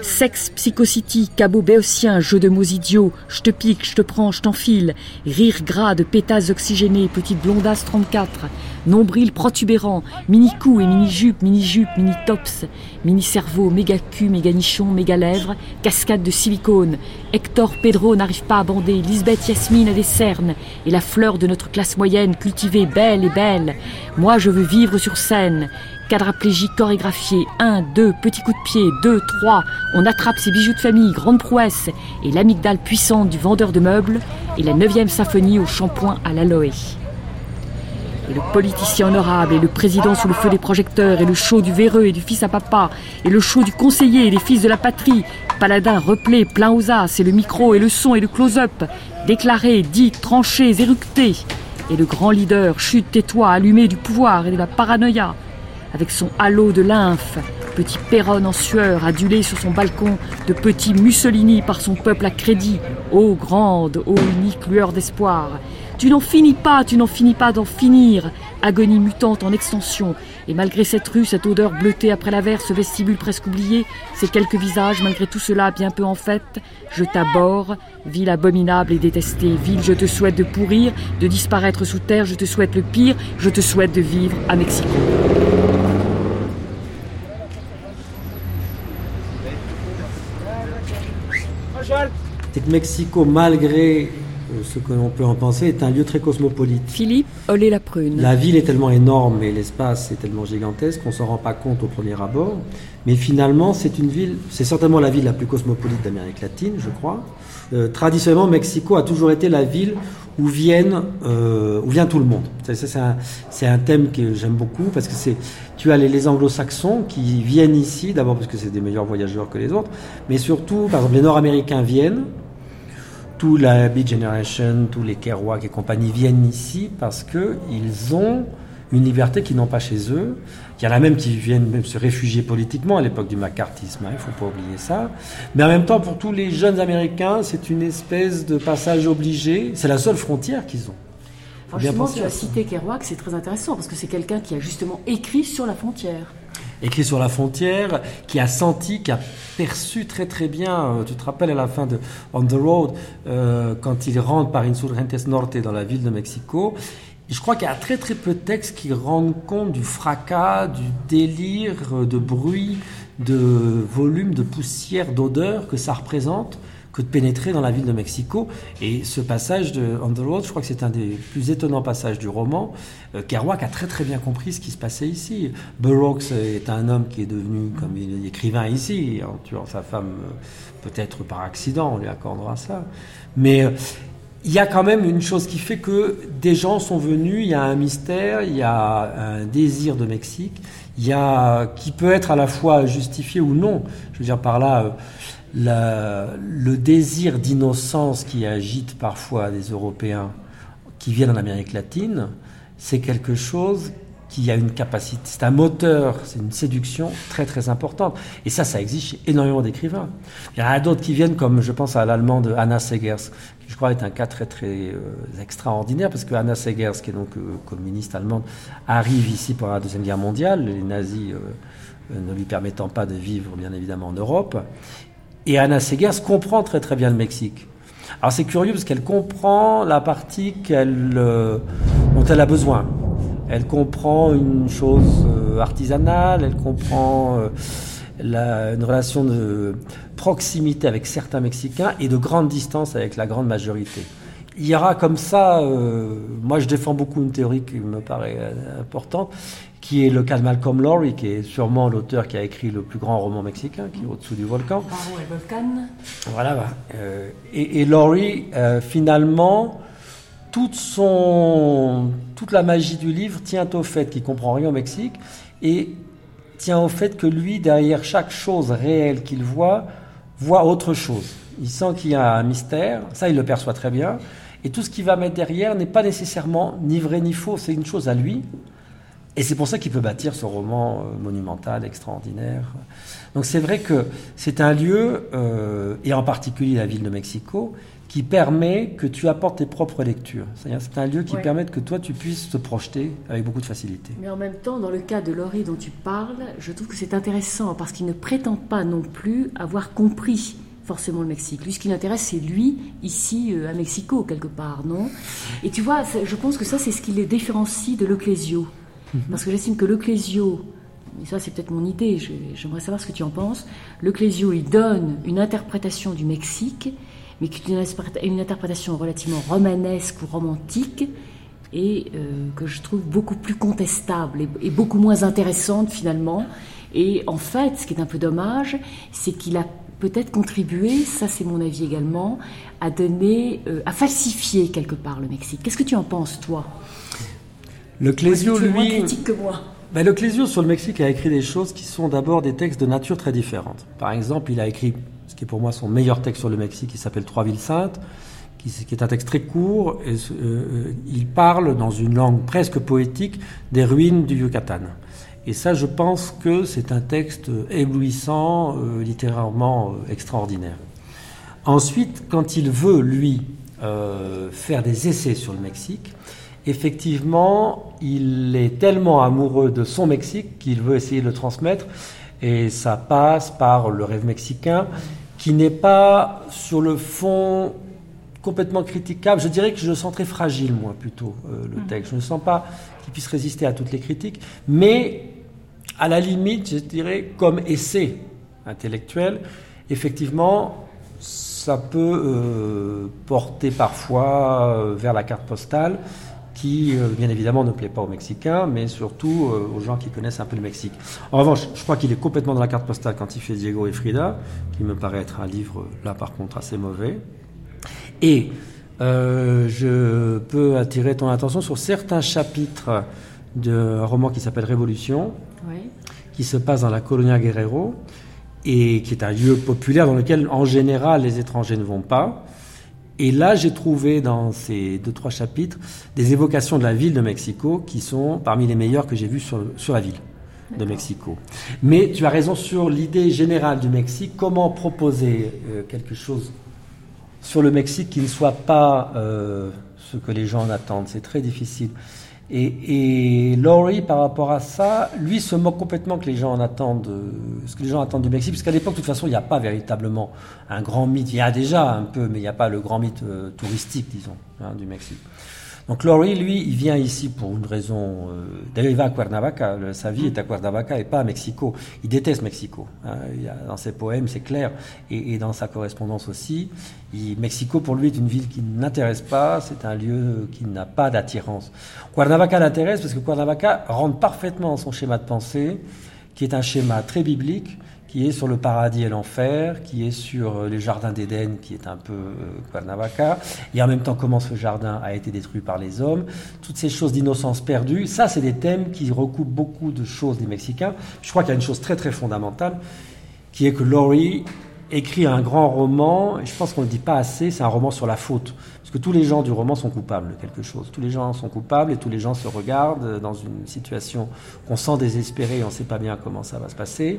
sexe, psychocity, cabot béotien, jeu de mots idiots, je te pique, je te prends, je t'enfile, rire gras de pétasses oxygénées, petite blondasse 34, nombril protubérant, mini-cou et mini-jupe, mini-jupe, mini-tops, mini-cerveau, méga-cul, méga-nichon, méga-lèvres, cascade de silicone, Hector Pedro n'arrive pas à bander, Lisbeth Yasmine a des cernes, et la fleur de notre classe moyenne cultivée, belle et belle. Moi, je veux vivre sur scène. Quadraplégie chorégraphiée, un, deux, petits coups de pied, deux, trois, on attrape ses bijoux de famille, grande prouesse, et l'amygdale puissante du vendeur de meubles, et la neuvième symphonie au shampoing à l'aloe et le politicien honorable, et le président sous le feu des projecteurs, et le show du véreux et du fils à papa, et le show du conseiller et des fils de la patrie, paladin replé, plein aux as, et le micro, et le son, et le close-up, déclaré, dit, tranché, éructé, et le grand leader, chute tais-toi, allumé du pouvoir et de la paranoïa, avec son halo de lymphe, petit Perron en sueur, adulé sur son balcon de petit Mussolini par son peuple à crédit, ô grande, ô unique lueur d'espoir, tu n'en finis pas, tu n'en finis pas d'en finir. Agonie mutante en extension. Et malgré cette rue, cette odeur bleutée après l'averse, ce vestibule presque oublié, ces quelques visages, malgré tout cela, bien peu en fait, je t'aborde, ville abominable et détestée, ville, je te souhaite de pourrir, de disparaître sous terre, je te souhaite le pire, je te souhaite de vivre à Mexico. C'est que Mexico, malgré ce que l'on peut en penser, est un lieu très cosmopolite. Philippe Olé la Prune. La ville est tellement énorme et l'espace est tellement gigantesque qu'on ne s'en rend pas compte au premier abord. Mais finalement, c'est une ville, c'est certainement la ville la plus cosmopolite d'Amérique latine, je crois. Euh, traditionnellement, Mexico a toujours été la ville où, viennent, euh, où vient tout le monde. C'est un, un, thème que j'aime beaucoup parce que c'est, tu as les, les anglo-saxons qui viennent ici, d'abord parce que c'est des meilleurs voyageurs que les autres, mais surtout, par exemple, les nord-américains viennent tout la Beat Generation, tous les Kerouac et compagnie viennent ici parce qu'ils ont une liberté qu'ils n'ont pas chez eux. Il y en a même qui viennent même se réfugier politiquement à l'époque du macartisme, hein, il ne faut pas oublier ça. Mais en même temps, pour tous les jeunes Américains, c'est une espèce de passage obligé. C'est la seule frontière qu'ils ont. Justement, tu as cité Kerouac, c'est très intéressant parce que c'est quelqu'un qui a justement écrit sur la frontière écrit sur la frontière, qui a senti, qui a perçu très très bien, euh, tu te rappelles à la fin de On the Road, euh, quand il rentre par Insurgentes Norte dans la ville de Mexico, je crois qu'il y a très très peu de textes qui rendent compte du fracas, du délire, euh, de bruit, de volume, de poussière, d'odeur que ça représente que de pénétrer dans la ville de Mexico. Et ce passage de Road, je crois que c'est un des plus étonnants passages du roman. Euh, Kerouac a très très bien compris ce qui se passait ici. Burroughs est un homme qui est devenu comme il écrivain ici, en tuant sa femme euh, peut-être par accident, on lui accordera ça. Mais euh, il y a quand même une chose qui fait que des gens sont venus, il y a un mystère, il y a un désir de Mexique, il y a qui peut être à la fois justifié ou non. Je veux dire par là, le désir d'innocence qui agite parfois des Européens qui viennent en Amérique latine, c'est quelque chose qui a une capacité, c'est un moteur, c'est une séduction très très importante. Et ça, ça existe chez énormément d'écrivains. Il y en a d'autres qui viennent, comme je pense à l'allemande Anna Segers, qui je crois est un cas très très euh, extraordinaire, parce que Anna Segers, qui est donc euh, communiste allemande, arrive ici pendant la Deuxième Guerre mondiale, les nazis euh, ne lui permettant pas de vivre bien évidemment en Europe. Et Anna Segers comprend très très bien le Mexique. Alors c'est curieux parce qu'elle comprend la partie qu'elle, dont elle a besoin. Elle comprend une chose euh, artisanale, elle comprend euh, une relation de proximité avec certains Mexicains et de grande distance avec la grande majorité. Il y aura comme ça, euh, moi je défends beaucoup une théorie qui me paraît importante, qui est le cas de Malcolm Lowry, qui est sûrement l'auteur qui a écrit le plus grand roman mexicain, qui est au-dessous du volcan. Voilà. et, et Lowry, finalement, toute, son, toute la magie du livre tient au fait qu'il comprend rien au Mexique et tient au fait que lui, derrière chaque chose réelle qu'il voit, voit autre chose. Il sent qu'il y a un mystère, ça il le perçoit très bien, et tout ce qu'il va mettre derrière n'est pas nécessairement ni vrai ni faux, c'est une chose à lui. Et c'est pour ça qu'il peut bâtir ce roman euh, monumental, extraordinaire. Donc c'est vrai que c'est un lieu, euh, et en particulier la ville de Mexico, qui permet que tu apportes tes propres lectures. C'est un lieu qui permet que toi, tu puisses te projeter avec beaucoup de facilité. Mais en même temps, dans le cas de Laurie dont tu parles, je trouve que c'est intéressant parce qu'il ne prétend pas non plus avoir compris forcément le Mexique. Lui, ce qui l'intéresse, c'est lui, ici, euh, à Mexico, quelque part, non? Et tu vois, je pense que ça, c'est ce qui les différencie de l'Ecclésio. Parce que j'estime que l'Ecclésio, et ça c'est peut-être mon idée, j'aimerais savoir ce que tu en penses, l'Ecclésio, il donne une interprétation du Mexique mais qui est une interprétation relativement romanesque ou romantique et euh, que je trouve beaucoup plus contestable et, beaucoup moins intéressante finalement. Et en fait, ce qui est un peu dommage, c'est qu'il a peut-être contribué, ça c'est mon avis également, à donner, euh, à falsifier quelque part le Mexique. Qu'est-ce que tu en penses, toi? Le Clésio, lui. Moins critique que moi. Ben, le Clésio sur le Mexique a écrit des choses qui sont d'abord des textes de nature très différente. Par exemple, il a écrit ce qui est pour moi son meilleur texte sur le Mexique, qui s'appelle Trois villes saintes, qui, est un texte très court. Et, euh, il parle dans une langue presque poétique des ruines du Yucatan. Et ça, je pense que c'est un texte éblouissant, euh, littérairement euh, extraordinaire. Ensuite, quand il veut, lui, faire des essais sur le Mexique, effectivement, il est tellement amoureux de son Mexique qu'il veut essayer de le transmettre. Et ça passe par le rêve mexicain qui n'est pas sur le fond complètement critiquable. Je dirais que je le sens très fragile, moi, plutôt, euh, le mm. texte. Je ne sens pas qu'il puisse résister à toutes les critiques, mais à la limite, je dirais, comme essai intellectuel, effectivement, ça peut euh, porter parfois euh, vers la carte postale qui, euh, bien évidemment, ne plaît pas aux Mexicains, mais surtout euh, aux gens qui connaissent un peu le Mexique. En revanche, je crois qu'il est complètement dans la carte postale quand il fait Diego et Frida, qui me paraît être un livre, là par contre, assez mauvais. Et euh, je peux attirer ton attention sur certains chapitres d'un roman qui s'appelle Révolution, qui se passe dans la Colonia Guerrero, et qui est un lieu populaire dans lequel, en général, les étrangers ne vont pas. Et là, j'ai trouvé dans ces deux, trois chapitres des évocations de la ville de Mexico qui sont parmi les meilleures que j'ai vues sur, sur la ville de Mexico. Mais tu as raison sur l'idée générale du Mexique. Comment proposer euh, quelque chose sur le Mexique qui ne soit pas euh, ce que les gens en attendent? C'est très difficile. Et, et, Laurie, par rapport à ça, lui se moque complètement que les gens en attendent, euh, ce que les gens attendent du Mexique, parce qu'à l'époque, de toute façon, il n'y a pas véritablement un grand mythe. Il y a déjà un peu, mais il n'y a pas le grand mythe euh, touristique, disons, hein, du Mexique. Donc Laurie, lui, il vient ici pour une raison. Euh, d'ailleurs, il va à Cuernavaca. sa vie est à Cuernavaca et pas à Mexico. Il déteste Mexico. Hein. dans ses poèmes, c'est clair, et, dans sa correspondance aussi. Mexico, pour lui, est une ville qui n'intéresse pas. C'est un lieu qui n'a pas d'attirance. Cuernavaca l'intéresse parce que Cuernavaca rentre parfaitement dans son schéma de pensée, qui est un schéma très biblique qui est sur le paradis et l'enfer, qui est sur euh, les jardins d'Éden, qui est un peu euh, Cuernavaca, et en même temps comment ce jardin a été détruit par les hommes, toutes ces choses d'innocence perdue, ça c'est des thèmes qui recoupent beaucoup de choses des Mexicains. Je crois qu'il y a une chose très très fondamentale, qui est que Laurie écrit un grand roman, et je pense qu'on ne le dit pas assez, c'est un roman sur la faute. Parce que tous les gens du roman sont coupables de quelque chose. Tous les gens sont coupables et tous les gens se regardent dans une situation qu'on sent désespérée et on ne sait pas bien comment ça va se passer.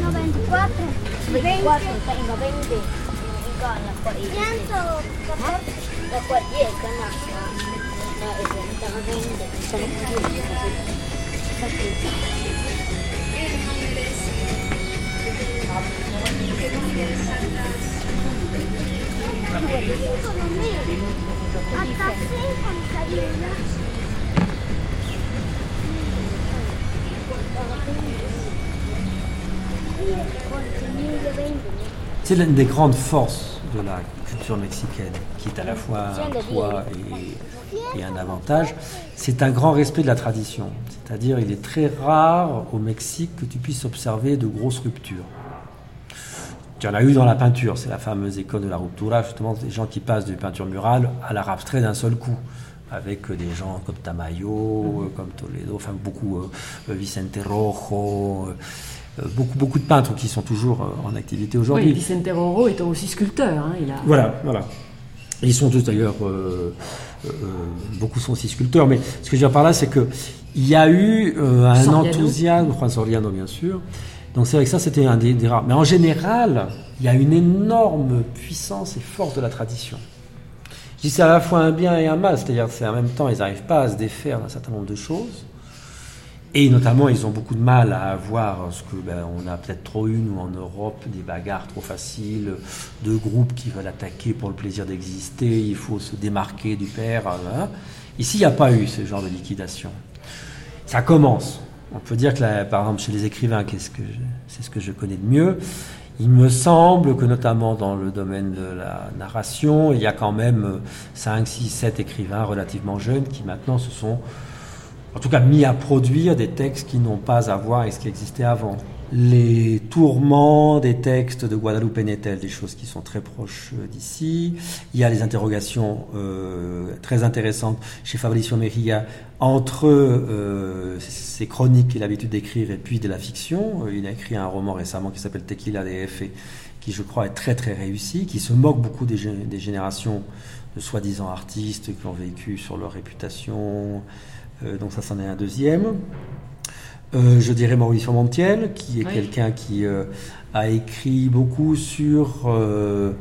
94. 24, C'est l'une des grandes forces de la culture mexicaine, qui est à la fois un poids et, et un avantage, c'est un grand respect de la tradition. C'est-à-dire, il est très rare au Mexique que tu puisses observer de grosses ruptures. Tu en as eu dans la peinture, c'est la fameuse école de la ruptura, justement, des gens qui passent de peinture murale à l'art abstrait d'un seul coup, avec des gens comme Tamayo, comme Toledo, enfin beaucoup, euh, Vicente Rojo, euh, beaucoup, beaucoup de peintres qui sont toujours euh, en activité aujourd'hui. Oui, Vicente étant aussi sculpteur. Hein, il a... Voilà, voilà. Ils sont tous d'ailleurs, euh, euh, beaucoup sont aussi sculpteurs, mais ce que je veux dire par là, c'est que il y a eu euh, un Soriano. enthousiasme, Juan Soriano bien sûr, donc c'est vrai que ça c'était un des, des rares. Mais en général, il y a une énorme puissance et force de la tradition. Je dis c'est à la fois un bien et un mal, c'est-à-dire c'est en même temps ils n'arrivent pas à se défaire d'un certain nombre de choses. Et notamment, ils ont beaucoup de mal à avoir ce que ben, on a peut-être trop eu nous en Europe, des bagarres trop faciles, de groupes qui veulent attaquer pour le plaisir d'exister. Il faut se démarquer du père. Ici, il n'y a pas eu ce genre de liquidation. Ça commence. On peut dire que, par exemple, chez les écrivains, c'est ce que je connais de mieux. Il me semble que, notamment dans le domaine de la narration, il y a quand même 5, 6, 7 écrivains relativement jeunes qui maintenant se sont en tout cas mis à produire des textes qui n'ont pas à voir avec ce qui existait avant. Les tourments des textes de Guadalupe Nettel, des choses qui sont très proches euh, d'ici. Il y a les interrogations euh, très intéressantes chez Fabricio Mejia entre euh, ses chroniques qu'il a l'habitude d'écrire et puis de la fiction. Euh, Il a écrit un roman récemment qui s'appelle Tequila DF et qui je crois est très très réussi, qui se moque beaucoup des, gé- des générations de soi-disant artistes qui ont vécu sur leur réputation, donc ça, c'en est un deuxième. Euh, je dirais Mauricio Montiel, qui est Oui. quelqu'un qui euh, a écrit beaucoup sur... euh,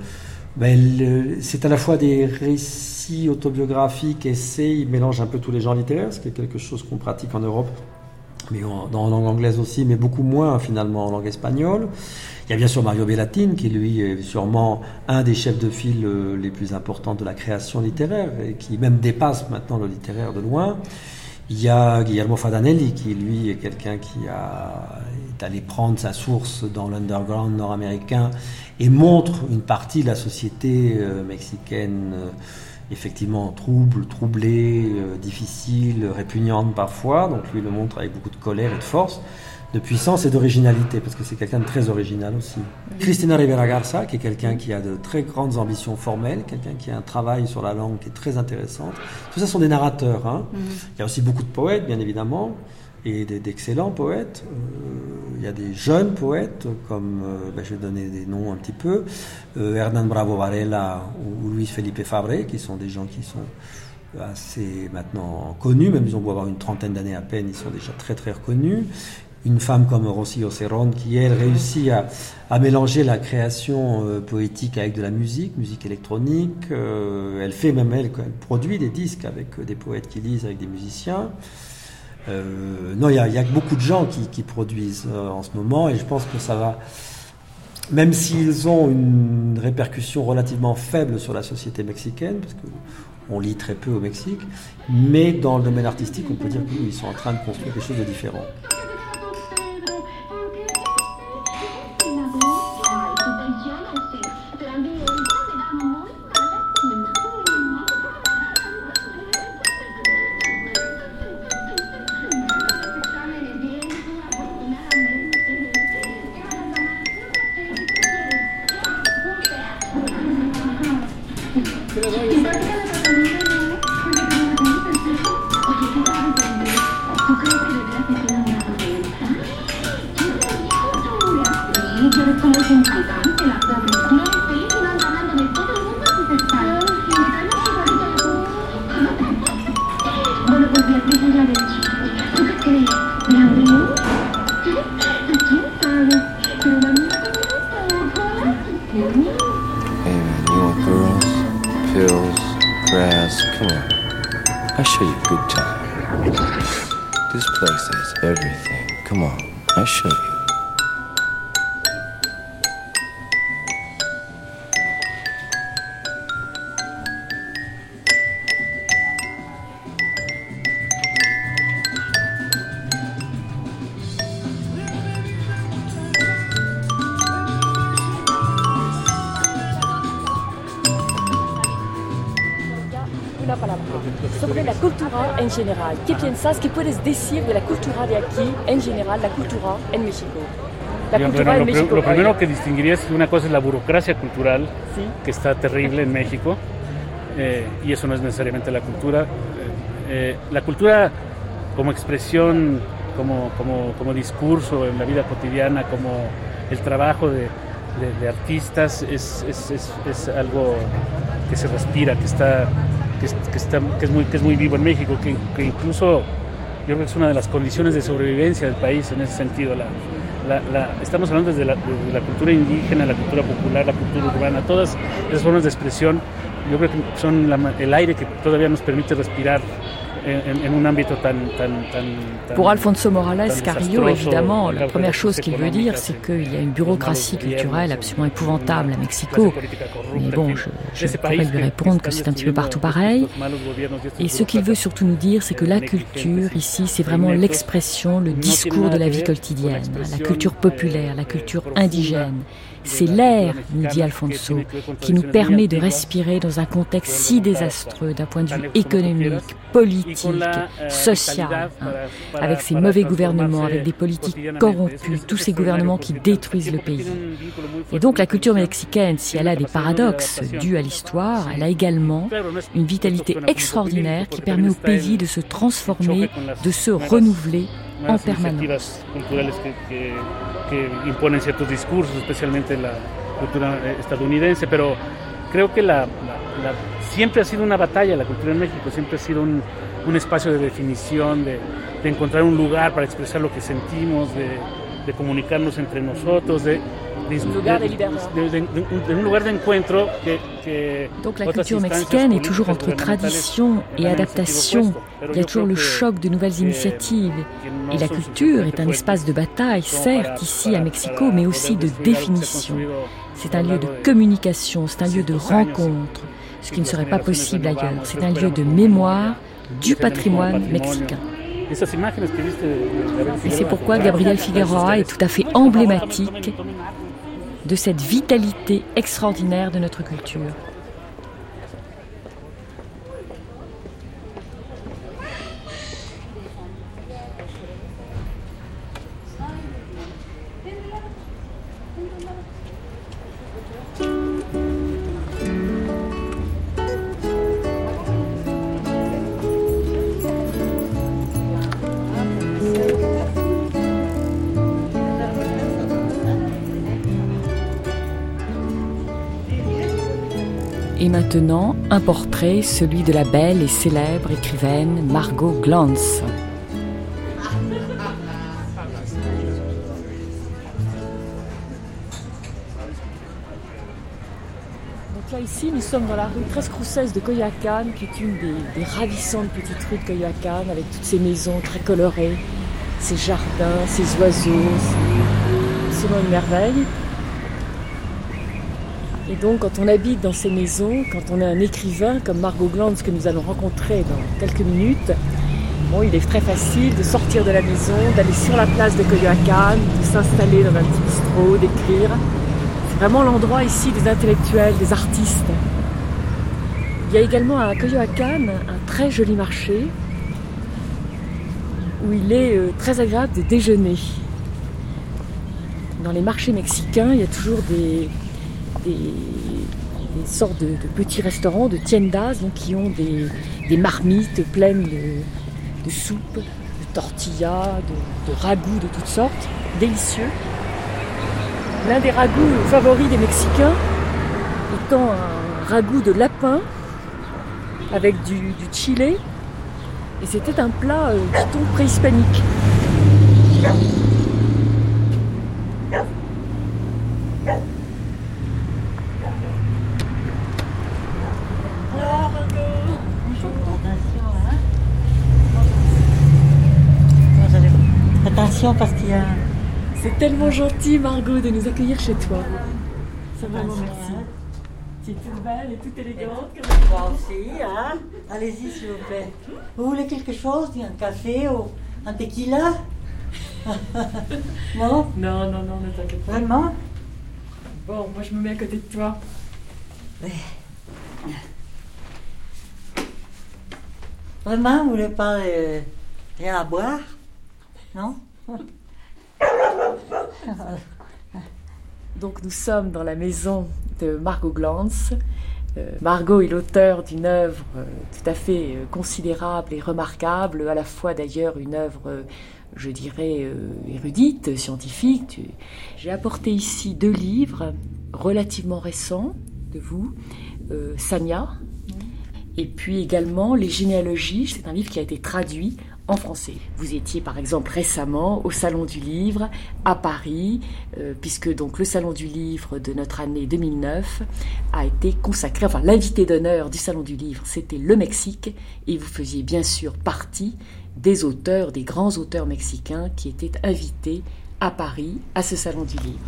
ben, c'est à la fois des récits autobiographiques, essais, il mélange un peu tous les genres littéraires, ce qui est quelque chose qu'on pratique en Europe, mais en, dans en langue anglaise aussi, mais beaucoup moins finalement en langue espagnole. Il y a bien sûr Mario Bellatin, qui lui est sûrement un des chefs de file euh, les plus importants de la création littéraire, et qui même dépasse maintenant le littéraire de loin. Il y a Guillermo Fadanelli, qui lui est quelqu'un qui a, est allé prendre sa source dans l'underground nord-américain et montre une partie de la société euh, mexicaine euh, effectivement trouble, troublée, euh, difficile, répugnante parfois. Donc lui le montre avec beaucoup de colère et de force, de puissance et d'originalité, parce que c'est quelqu'un de très original aussi. Cristina Rivera Garza, qui est quelqu'un qui a de très grandes ambitions formelles, quelqu'un qui a un travail sur la langue qui est très intéressant. Tout ça sont des narrateurs. hein. Il y a aussi beaucoup de poètes, bien évidemment, et d'excellents poètes. Euh, il y a des jeunes poètes, comme, euh, ben, je vais donner des noms un petit peu, euh, Hernán Bravo Varela ou, ou Luis Felipe Fabre, qui sont des gens qui sont assez maintenant connus, même ils ont beau avoir une trentaine d'années à peine, ils sont déjà très très reconnus. Une femme comme Rocío Cerón qui, elle, réussit à, à mélanger la création euh, poétique avec de la musique, musique électronique. Euh, elle fait même, elle, produit des disques avec euh, des poètes qui lisent, avec des musiciens. Euh, non, il y a, il y a beaucoup de gens qui, qui produisent en ce moment et je pense que ça va, même s'ils ont une répercussion relativement faible sur la société mexicaine, parce que on lit très peu au Mexique, mais dans le domaine artistique, on peut dire qu'ils sont en train de construire quelque chose de différent. General. ¿Qué piensas? ¿Qué puedes decir de la cultura de aquí, en general, la cultura en México? La cultura en México. Lo primero que distinguiría es una cosa es la burocracia cultural, que está terrible en México, eh, y eso no es necesariamente la cultura. Eh, eh, la cultura como expresión, como, como, como, discurso en la vida cotidiana, como el trabajo de, de, artistas, es, es, es, es algo que se respira, que está que, está, que, es, muy, que es muy vivo en México, que, que, incluso yo creo que es una de las condiciones de sobrevivencia del país en ese sentido. Estamos hablando desde la, de la cultura indígena, la cultura popular, la cultura urbana, todas esas formas de expresión, yo creo que son el aire que todavía nos permite respirar en, un ámbito tan, tan, tan, Pour Alfonso Morales Carrillo, évidemment, la première chose qu'il veut dire, c'est qu'il y a une bureaucratie culturelle absolument épouvantable à Mexico. Mais bon, je, je pourrais lui répondre que c'est un petit peu partout pareil. Et ce qu'il veut surtout nous dire, c'est que la culture, ici, c'est vraiment l'expression, le discours de la vie quotidienne, la culture populaire, la culture indigène. C'est l'air, nous dit Alfonso, qui nous permet de respirer dans un contexte si désastreux d'un point de vue économique, politique, social, hein, avec ces mauvais gouvernements, avec des politiques corrompues, tous ces gouvernements qui détruisent le pays. Et donc la culture mexicaine, si elle a des paradoxes dus à l'histoire, elle a également une vitalité extraordinaire qui permet au pays de se transformer, de se renouveler en permanence. Que imponen ciertos discursos, especialmente la cultura eh, estadounidense, pero creo que la, siempre ha sido una batalla la cultura en México, siempre ha sido un, espacio de definición, de, de, encontrar un lugar para expresar lo que sentimos, de, de comunicarnos entre nosotros, de, un lugar de encuentro que, que Donc la culture mexicaine est toujours entre tradition et adaptation. Il y a toujours le choc de nouvelles initiatives. Et la culture est un espace de bataille, certes, ici à Mexico, mais aussi de définition. C'est un lieu de communication, c'est un lieu de rencontre, ce qui ne serait pas possible ailleurs. C'est un lieu de mémoire du patrimoine mexicain. Et c'est pourquoi Gabriel Figueroa est tout à fait emblématique de cette vitalité extraordinaire de notre culture. Maintenant un portrait, celui de la belle et célèbre écrivaine Margot Glantz. Là ici, nous sommes dans la rue très Roussès de Coyoacán, qui est une des, ravissantes petites rues de Coyoacán, avec toutes ces maisons très colorées, ces jardins, ces oiseaux. Vraiment une merveille. Et donc, quand on habite dans ces maisons, quand on est un écrivain comme Margot Glanz que nous allons rencontrer dans quelques minutes, bon, il est très facile de sortir de la maison, d'aller sur la place de Coyoacán, de s'installer dans un petit bistrot, d'écrire. C'est vraiment l'endroit ici des intellectuels, des artistes. Il y a également à Coyoacán un très joli marché où il est euh, très agréable de déjeuner. Dans les marchés mexicains, il y a toujours des, des sortes de, petits restaurants, de tiendas, qui ont des, marmites pleines de, de soupe, de tortillas, de, ragoûts de toutes sortes, délicieux. L'un des ragoûts favoris des Mexicains étant un ragoût de lapin avec du, chili. Et c'était un plat, euh, préhispanique. Attention parce qu'il y a c'est tellement gentil, Margot, de nous accueillir chez toi. Ça vraiment merci. Tu es toute belle et toute élégante. Moi aussi, hein Allez-y, s'il vous plaît. Vous voulez quelque chose? Un café ou un tequila? [LAUGHS] Non? Non, non, non, ne t'inquiète pas. Vraiment? Bon, moi je me mets à côté de toi. Vraiment, vous voulez pas euh, rien à boire? Non? [LAUGHS] [LAUGHS] donc nous sommes dans la maison de Margot Glantz. Euh, Margot est l'auteur d'une œuvre euh, tout à fait euh, considérable et remarquable, à la fois d'ailleurs une œuvre, je dirais, érudite, scientifique. J'ai apporté ici deux livres relativement récents de vous, Sanya, et puis également Les généalogies. C'est un livre qui a été traduit en français. Vous étiez par exemple récemment au Salon du Livre à Paris, euh, puisque donc le Salon du Livre de notre année 2009 a été consacré, enfin l'invité d'honneur du Salon du Livre, c'était le Mexique, et vous faisiez bien sûr partie des auteurs, des grands auteurs mexicains qui étaient invités à Paris à ce Salon du Livre.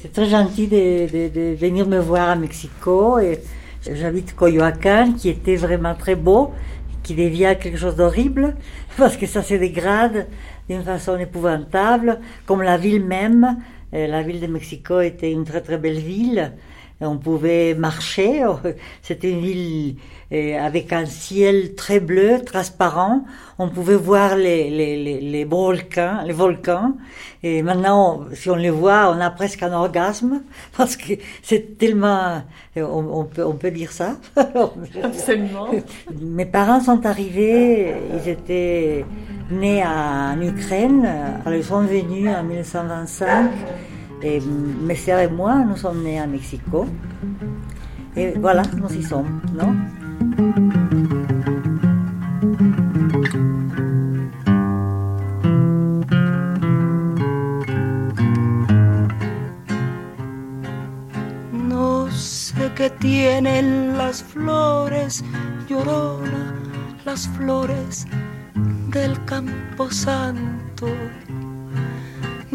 C'est très gentil de, venir me voir à Mexico. Et j'habite Coyoacán, qui était vraiment très beau qui devient quelque chose d'horrible, parce que ça se dégrade d'une façon épouvantable, comme la ville même. Euh, la ville de Mexico était une très très belle ville. On pouvait marcher. [LAUGHS] C'était une ville euh, avec un ciel très bleu, transparent. On pouvait voir les, les, les, les, volcans, les volcans. Et maintenant, si on les voit, on a presque un orgasme [LAUGHS] parce que c'est tellement, on, peut, on peut dire ça. [LAUGHS] Absolument. Mes parents sont arrivés, ils étaient nés en Ukraine. Ils sont venus en 1925. Et mes sœurs et moi, nous sommes nés à Mexico. Et voilà, nous y sommes, non No sé qué tienen las flores, llorona, las flores del campo santo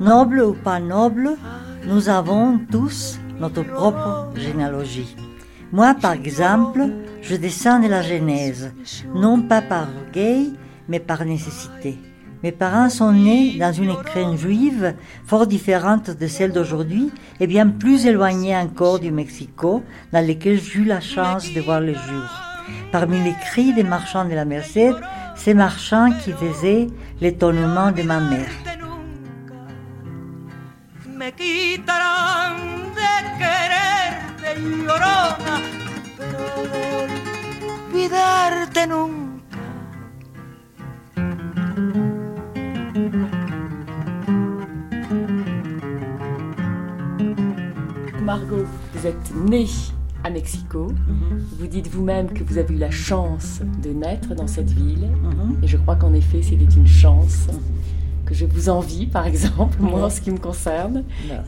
Noble ou pas noble, nous avons tous notre propre généalogie. Moi, par exemple, je descends de la Genèse, non pas par orgueil, mais par nécessité. Mes parents sont nés dans une écrine juive fort différente de celle d'aujourd'hui et bien plus éloignée encore du Mexico, dans lequel eu la chance de voir le jour. Parmi les cris des marchands de la Merced, ces marchands qui faisaient l'étonnement de ma mère. Me quitarán de quererte llorona, pero de olvidarte nunca. Margot, vous êtes née à Mexico. Mhm. Vous dites vous-même que vous avez eu la chance de naître dans cette ville. Mhm. Et je crois qu'en effet, c'était une chance. Mhm que je vous envie, par exemple, moi en ce qui me concerne.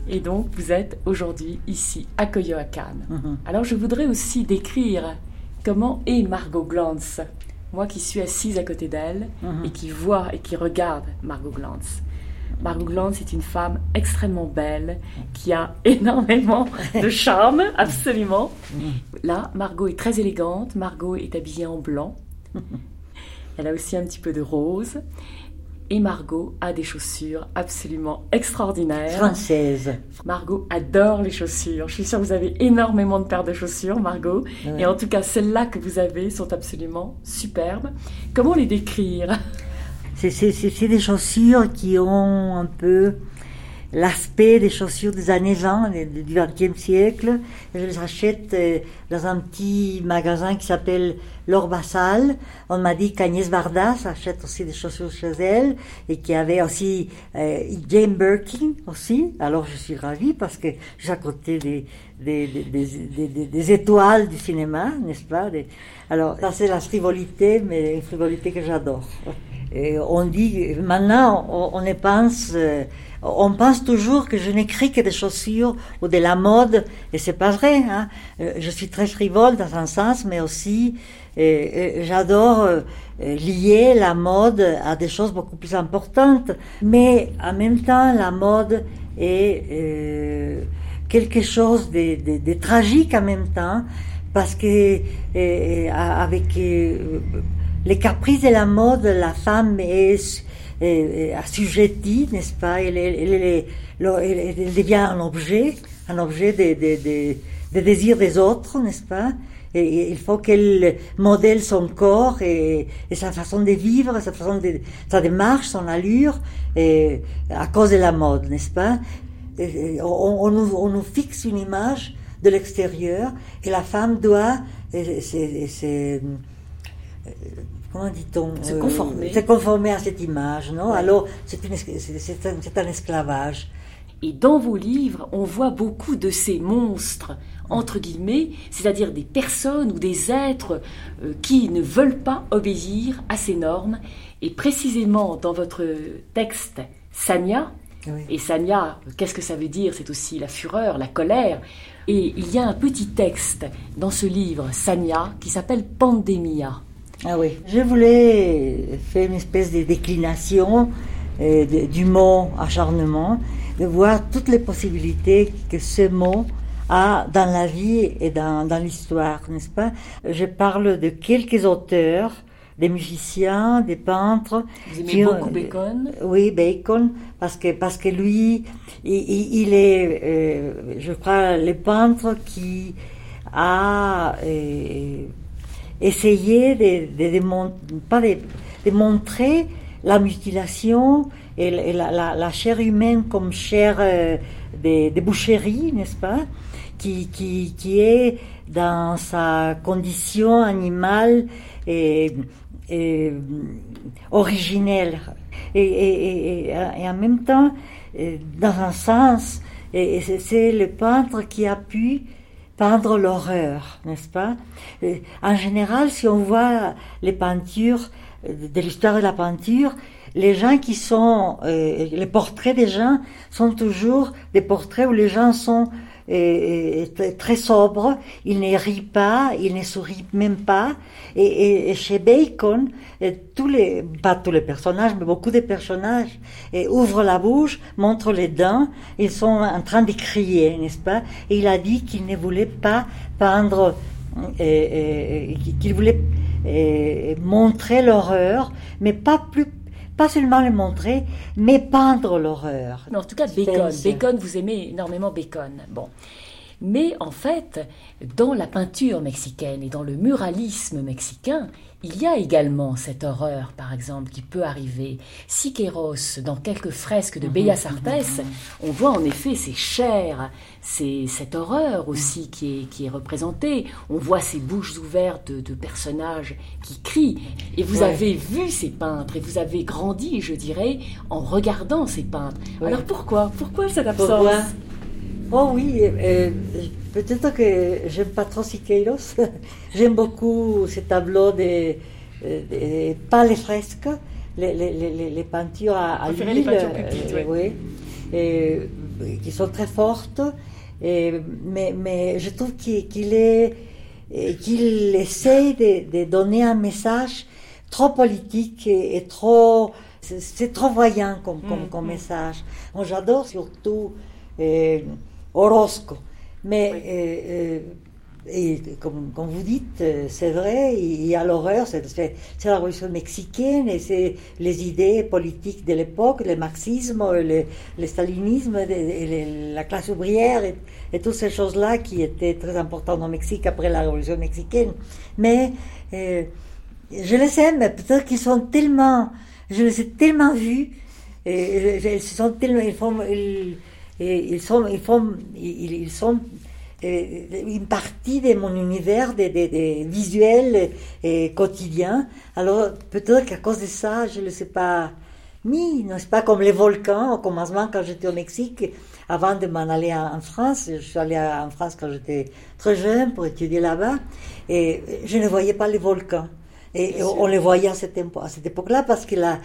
Et donc, vous êtes aujourd'hui ici à Coyoacán. Mhm. Alors, je voudrais aussi décrire comment est Margot Glantz. Moi qui suis assise à côté d'elle mhm. et qui vois et qui regarde Margot Glantz. Margot Glantz est une femme extrêmement belle, qui a [LAUGHS] énormément de charme, absolument. Mhm. là, Margot est très élégante. Margot est habillée en blanc. [LAUGHS] Elle a aussi un petit peu de rose. Et Margot a des chaussures absolument extraordinaires. Françaises. Margot adore les chaussures. Je suis sûre que vous avez énormément de paires de chaussures, Margot. Et en tout cas, celles-là que vous avez sont absolument superbes. Comment les décrire? C'est des chaussures qui ont un peu l'aspect des chaussures des années 20, du XXe siècle. Je les achète euh, dans un petit magasin qui s'appelle L'Orbassal. On m'a dit qu'Agnès Vardas achète aussi des chaussures chez elle et qu'il y avait aussi euh, Jane Birkin aussi. Alors je suis ravie parce que j'ai à côté des, des, des, des, étoiles du cinéma, n'est-ce pas? Alors ça c'est la frivolité, mais une frivolité que j'adore. On dit, maintenant on, on pense... Euh, on pense toujours que je n'écris que des chaussures ou de la mode, et c'est pas vrai. Hein. Euh, je suis très frivole dans un sens, mais aussi euh, j'adore lier la mode à des choses beaucoup plus importantes. Mais en même temps, la mode est quelque chose de, tragique en même temps, parce que avec les caprices de la mode, la femme est assujettie, n'est-ce pas? Elle, devient un objet, un objet des de, de, désirs des autres, n'est-ce pas? Et il faut qu'elle modèle son corps et, et, sa façon de vivre, sa façon de, sa démarche, son allure, et, à cause de la mode, n'est-ce pas? On, nous, fixe une image de l'extérieur et la femme doit, comment dit-on Se conformer. se conformer à cette image, non Alors, c'est un, un, esclavage. Et dans vos livres, on voit beaucoup de ces monstres, entre guillemets, c'est-à-dire des personnes ou des êtres euh, qui ne veulent pas obéir à ces normes. Et précisément dans votre texte, Sanya, et Sanya, qu'est-ce que ça veut dire? C'est aussi la fureur, la colère. Et il y a un petit texte dans ce livre, Sanya, qui s'appelle Pandemia. Ah oui. Je voulais faire une espèce de déclination euh, du mot acharnement, de voir toutes les possibilités que ce mot a dans la vie et dans, dans l'histoire, n'est-ce pas? Je parle de quelques auteurs, des musiciens, des peintres. Vous aimez beaucoup Bacon? Oui, Bacon, parce que, parce que lui, il, il est, euh, je crois, le peintre qui a... Euh, essayer de, de, pas de, montrer la mutilation et la, la, chair humaine comme chair euh, de, boucherie, n'est-ce pas qui, qui, qui, est dans sa condition animale et, et originelle. Et, et, et, en même temps, euh, dans un sens, c'est le peintre qui a pu peindre l'horreur, n'est-ce pas? En général, si on voit les peintures de l'histoire de la peinture, les gens qui sont, euh, les portraits des gens sont toujours des portraits où les gens sont très sobres, ils ne rient pas, ils ne sourient même pas. Et, chez Bacon, tous les, pas tous les personnages, mais beaucoup de personnages ouvrent la bouche, montrent les dents, ils sont en train de crier, n'est-ce pas? Et il a dit qu'il ne voulait pas peindre, qu'il voulait montrer l'horreur, mais pas plus pas seulement le montrer, mais peindre l'horreur. en tout cas, Bacon. Bacon, vous aimez énormément Bacon. Bon. Mais en fait, dans la peinture mexicaine et dans le muralisme mexicain, il y a également cette horreur, par exemple, qui peut arriver. Siqueiros, dans quelques fresques de Bellas Artes, on voit en effet ces chairs, c'est cette horreur aussi qui est, qui est représentée. On voit ces bouches ouvertes de, personnages qui crient. Et vous avez vu ces peintres et vous avez grandi, je dirais, en regardant ces peintres. Alors pourquoi? Pourquoi cette absence? Oh oui, euh, peut-être que j'aime pas trop Siqueiros. [LAUGHS] j'aime beaucoup ces tableaux de, de, pas les fresques, les, les, les, les peintures à, à l'huile, euh, oui, et, qui sont très fortes. Et, mais, mais je trouve qu'il est qu'il essaye de, de, donner un message trop politique et, trop c'est trop voyant comme, comme, comme mm, mm. message. Moi, j'adore surtout Orozco. Mais euh, euh, et comme, comme, vous dites, c'est vrai, il y a l'horreur, c'est la révolution mexicaine et c'est les idées politiques de l'époque, le marxisme, le, le stalinisme, la classe ouvrière et, toutes ces choses-là qui étaient très importantes au Mexique après la révolution mexicaine. Mais euh, je les aime, peut-être qu'ils sont tellement, je les ai tellement vus, et, ils sont tellement, ils font, ils, ils sont, ils font, ils, sont une partie de mon univers de, de, visuel et quotidien. Alors peut-être qu'à cause de ça, je ne sais pas mis, n'est-ce pas, comme les volcans au commencement quand j'étais au Mexique, avant de m'en aller en, France. Je suis allée en France quand j'étais très jeune pour étudier là-bas et je ne voyais pas les volcans. Et on les voyait à cette, époque-là parce que la,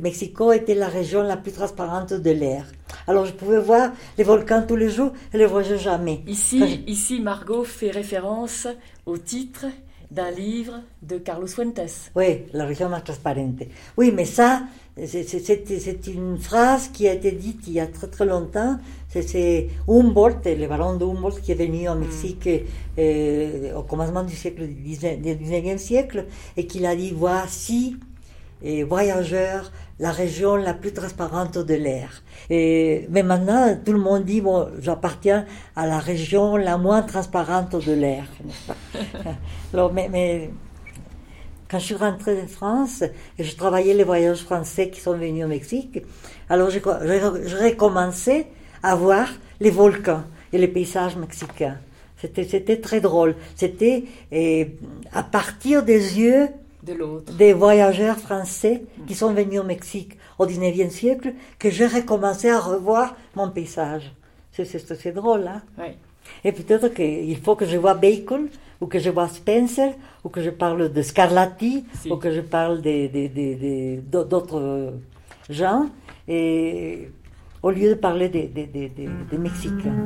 Mexico était la région la plus transparente de l'air. Alors je pouvais voir les volcans tous les jours et les voyais jamais. Ici, ici, Margot fait référence au titre d'un livre de Carlos Fuentes. Oui, La région más transparente. Oui, mais ça, c'est une phrase qui a été dite il y a très très longtemps. C'est Humboldt, le baron de Humboldt, qui est venu au Mexique euh, au commencement du siècle du 19e siècle et qui a dit voici et voyageurs, la région la plus transparente de l'air. Mais maintenant, tout le monde dit, bon, j'appartiens à la région la moins transparente de l'air. [LAUGHS] Alors, mais, mais, quand je suis rentrée en France, et je travaillais les voyages français qui sont venus au Mexique, alors j'ai recommencé à voir les volcans et les paysages mexicains. C'était très drôle. C'était à partir des yeux des voyageurs français qui sont venus au Mexique au 19e siècle que j'ai recommencé à revoir mon paysage. C'est drôle, hein Et peut-être qu'il faut que je vois Bacon, ou que je vois Spencer, ou que je parle de Scarlatti, ou que je parle d'autres gens, et au lieu de parler des Mexicains.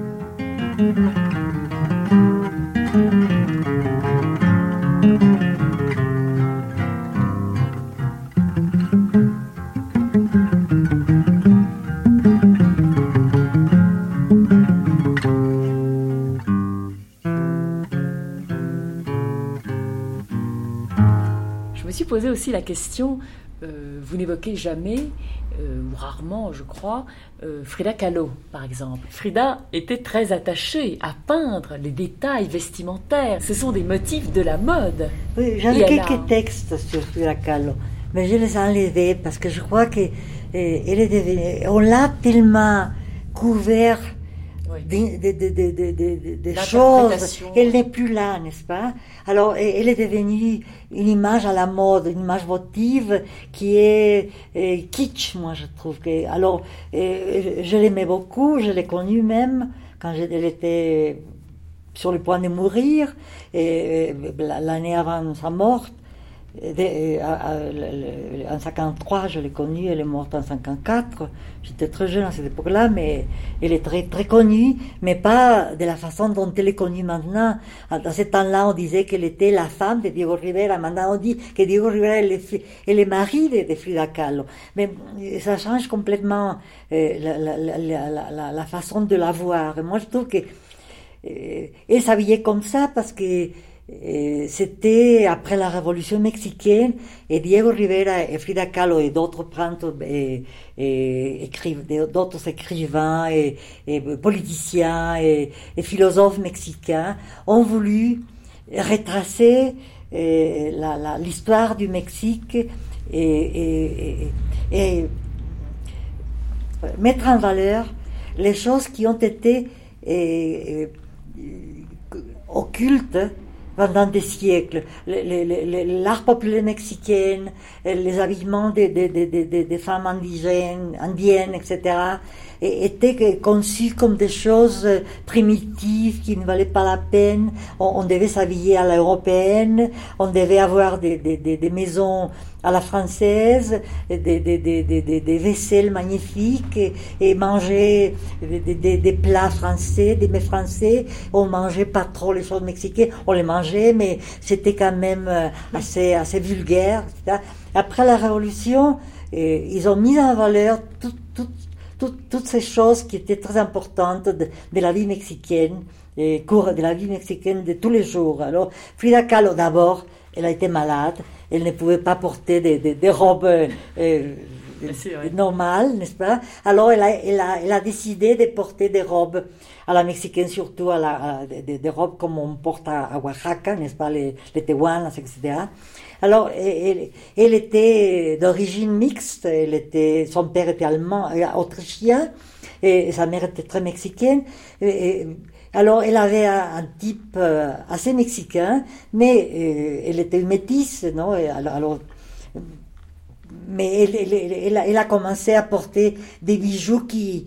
Poser aussi la question, euh, vous n'évoquez jamais, euh, ou rarement je crois, euh, Frida Kahlo par exemple. Frida était très attachée à peindre les détails vestimentaires. Ce sont des motifs de la mode. Oui, j'avais quelques textes sur Frida Kahlo, mais je les ai enlevés parce que je crois que est devenue, on l'a tellement couvert des, choses. Elle n'est plus là, n'est-ce pas? Alors, elle est devenue une image à la mode, une image votive qui est kitsch, moi je trouve. Que, alors, je l'aimais beaucoup, je l'ai connue même quand elle était sur le point de mourir, et l'année avant sa mort. Euh, en 53, je l'ai connue, elle est morte en 54. J'étais très jeune à cette époque-là, mais elle est très, très connue, mais pas de la façon dont elle est connue maintenant. Dans ce temps-là, on disait qu'elle était la femme de Diego Rivera. Maintenant, on dit que Diego Rivera est le, mari de, Frida Kahlo. Mais euh, ça change complètement euh, la, façon de la voir. moi, je trouve que elle s'habillait comme ça parce que c'était après la révolution mexicaine et Diego Rivera et Frida Kahlo et d'autres et, et, d'autres écrivains et, politiciens et, philosophes mexicains ont voulu retracer l'histoire du Mexique et, mettre en valeur les choses qui ont été occultes pendant des siècles. L'art populaire mexicain, les habillements des, des, femmes indigènes, indiennes, etc., étaient conçus comme des choses primitives qui ne valaient pas la peine. On, devait s'habiller à l'européenne, on devait avoir des, des, des maisons à la française, des, vaisselles magnifiques et, manger des, plats français, des mets français. On mangeait pas trop les choses mexicaines, on les mangeait, mais c'était quand même euh, assez, assez vulgaire. Après la Révolution, euh, ils ont mis en valeur toutes ces choses qui étaient très importantes de, la vie mexicaine et cours de la vie mexicaine de tous les jours. Alors, Frida Kahlo, d'abord, elle a été malade, elle ne pouvait pas porter des, des, des robes euh, normales, n'est-ce pas? Alors, elle a, elle, a, elle a décidé de porter des robes à la mexicaine, surtout à la, à, des, des, robes comme on porte à, à Oaxaca, n'est-ce pas, les, les tehuanas, etc. Alors, elle, était d'origine mixte, elle était, son père était allemand, autrichien, et sa mère était très mexicaine. Alors, elle avait un, type euh, assez mexicain, mais euh, elle était métisse, non alors, mais elle, a, commencé à porter des bijoux qui,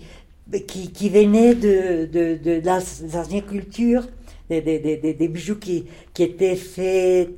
qui, venaient de, de, culture, des, des, des, des, bijoux qui, qui étaient faits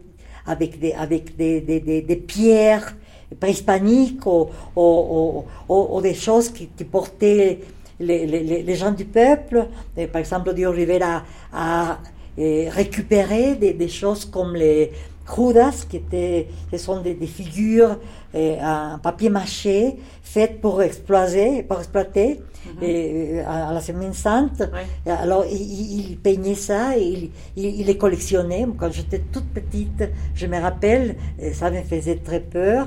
avec des, avec des, des, des, pierres préhispaniques ou, ou, des choses qui, portaient les, les, gens du peuple. Par exemple, Dio Rivera a, a récupéré des, des, choses comme les Judas, qui étaient, ce sont des, figures en papier mâché faites pour exploiter, pour exploiter mm -hmm. et, à, à, la Semaine Sainte. Ouais. Alors, il, il, peignait ça et il, il, il les collectionnait. Quand j'étais toute petite, je me rappelle, ça me faisait très peur,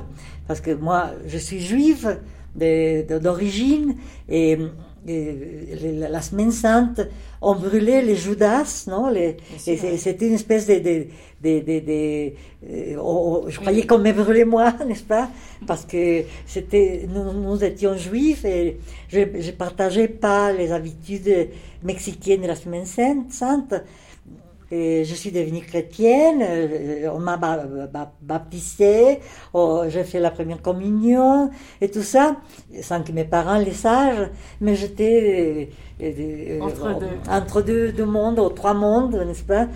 parce que moi, je suis juive d'origine et et la semaine sainte, on brûlait les Judas, non les, C'était une espèce de... de, de, de, de euh, oh, je croyais qu'on me brûlait moi, [LAUGHS] n'est-ce pas? Parce que c'était, nous, nous, étions juifs et je ne partageais pas les habitudes mexicaines de la semaine sainte. Et je suis devenue chrétienne, euh, on m'a baptisée, oh, j'ai fait la première communion et tout ça, sans que mes parents les sachent, mais j'étais euh, euh, entre, deux. entre deux, deux mondes, ou trois mondes, n'est-ce pas?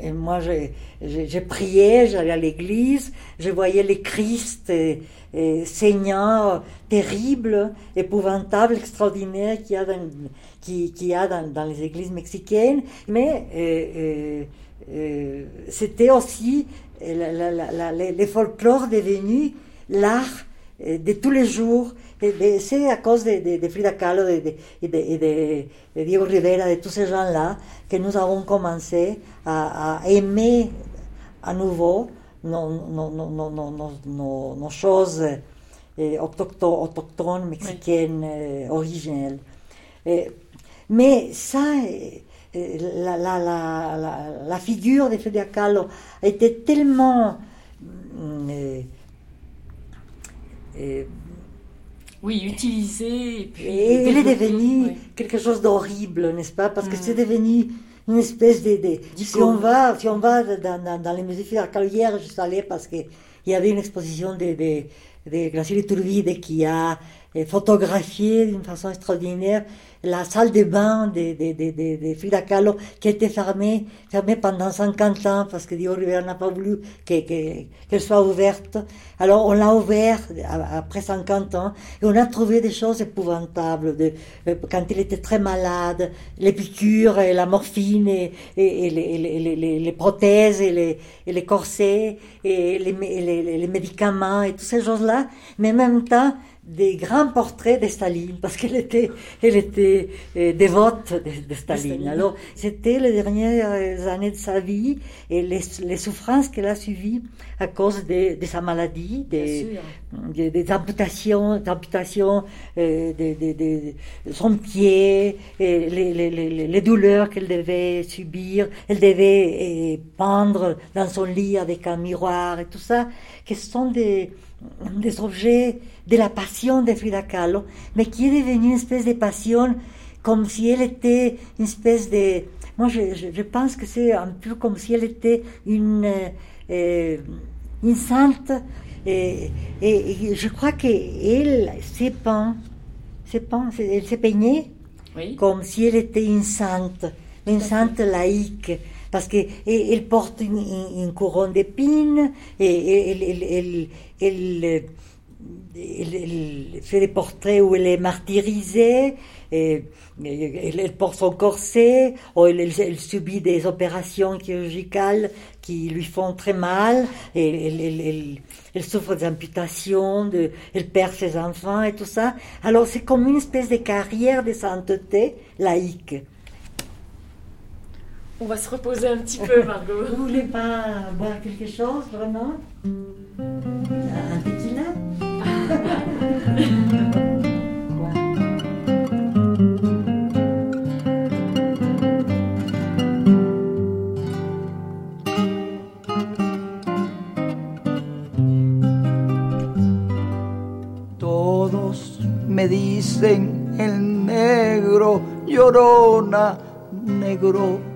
Et moi, j'ai prié, j'allais à l'église, je voyais les Christ et, et saignants, terribles, épouvantables, extraordinaires qu'il y a dans qui, qui a dans, dans, les églises mexicaines, mais euh, euh, c'était aussi la, la, la, les folklores devenus l'art de tous les jours. C'est à cause de, de, de, Frida Kahlo de, de, de, Diego Rivera, de tous ces gens-là, que nous avons commencé à, à aimer à nouveau nos, nos, nos, nos, nos choses autochtones, autochtones mexicaines, oui. originelles. Et mais ça, la, la, la, la figure de Frida Kahlo était tellement... Euh, euh, oui, utilisée. Et, puis et elle est devenue oui. quelque chose d'horrible, n'est-ce pas? Parce que mm. c'est devenu une espèce de... de si, on va, si on va dans, dans, dans les musées Frida Kahlo, hier je suis allée parce qu'il y avait une exposition de, de, de Graciela Iturbide qui a photographié d'une façon extraordinaire la salle de bain de, de, de, de, Frida Kahlo qui était fermée, fermée pendant 50 ans parce que Dio Rivera n'a pas voulu qu'elle que, qu soit ouverte. Alors on l'a ouverte après 50 ans et on a trouvé des choses épouvantables. De, euh, quand il était très malade, les piqûres et la morphine et, les, les, les, les, prothèses et les, et corsets et les médicaments et toutes ces choses-là. Mais en même temps, des grands portraits de Staline, parce qu'elle était, elle était euh, dévote de, de, Staline. Alors, c'était les dernières années de sa vie et les, les souffrances qu'elle a suivies à cause de, de sa maladie, des, des, des amputations, d'amputations euh, de, de, son pied, et les, les, les, les douleurs qu'elle devait subir. Elle devait euh, pendre dans son lit avec un miroir et tout ça, qui sont des des objets de la passion de Frida Kahlo, mais qui est devenue une espèce de passion comme si elle était une espèce de... Moi, je, je, je pense que c'est un peu comme si elle était une, euh, une sainte. Et, et, et je crois qu'elle s'est peint, peint, elle s'est peignée oui. comme si elle était une sainte, une sainte laïque parce qu'elle porte une, couronne d'épines, et elle, fait des portraits où elle est martyrisée, et, elle, porte son corset, ou elle, subit des opérations chirurgicales qui lui font très mal, et elle, elle souffre d'amputations, de, elle perd ses enfants et tout ça. Alors c'est comme une espèce de carrière de sainteté laïque. On va se reposer un petit peu, Margot. Vous voulez pas boire quelque chose, vraiment? Un tequila Todos me dicen el negro llorona, negro,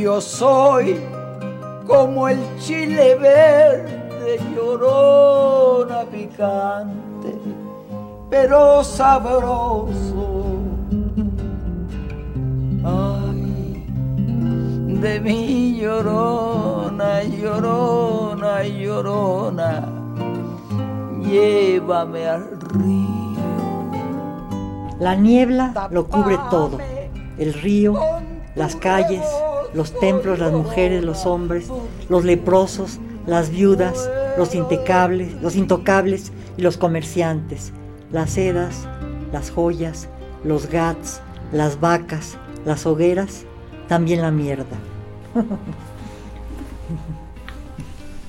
Yo soy como el chile verde llorona, picante, pero sabroso. Ay, de mi llorona, llorona, llorona, llévame al río. La niebla lo cubre todo. El río, las calles, los templos, las mujeres, los hombres, los leprosos, las viudas, los intocables, los intocables y los comerciantes, las sedas, las joyas, los gats, las vacas, las hogueras, también la mierda. [LAUGHS]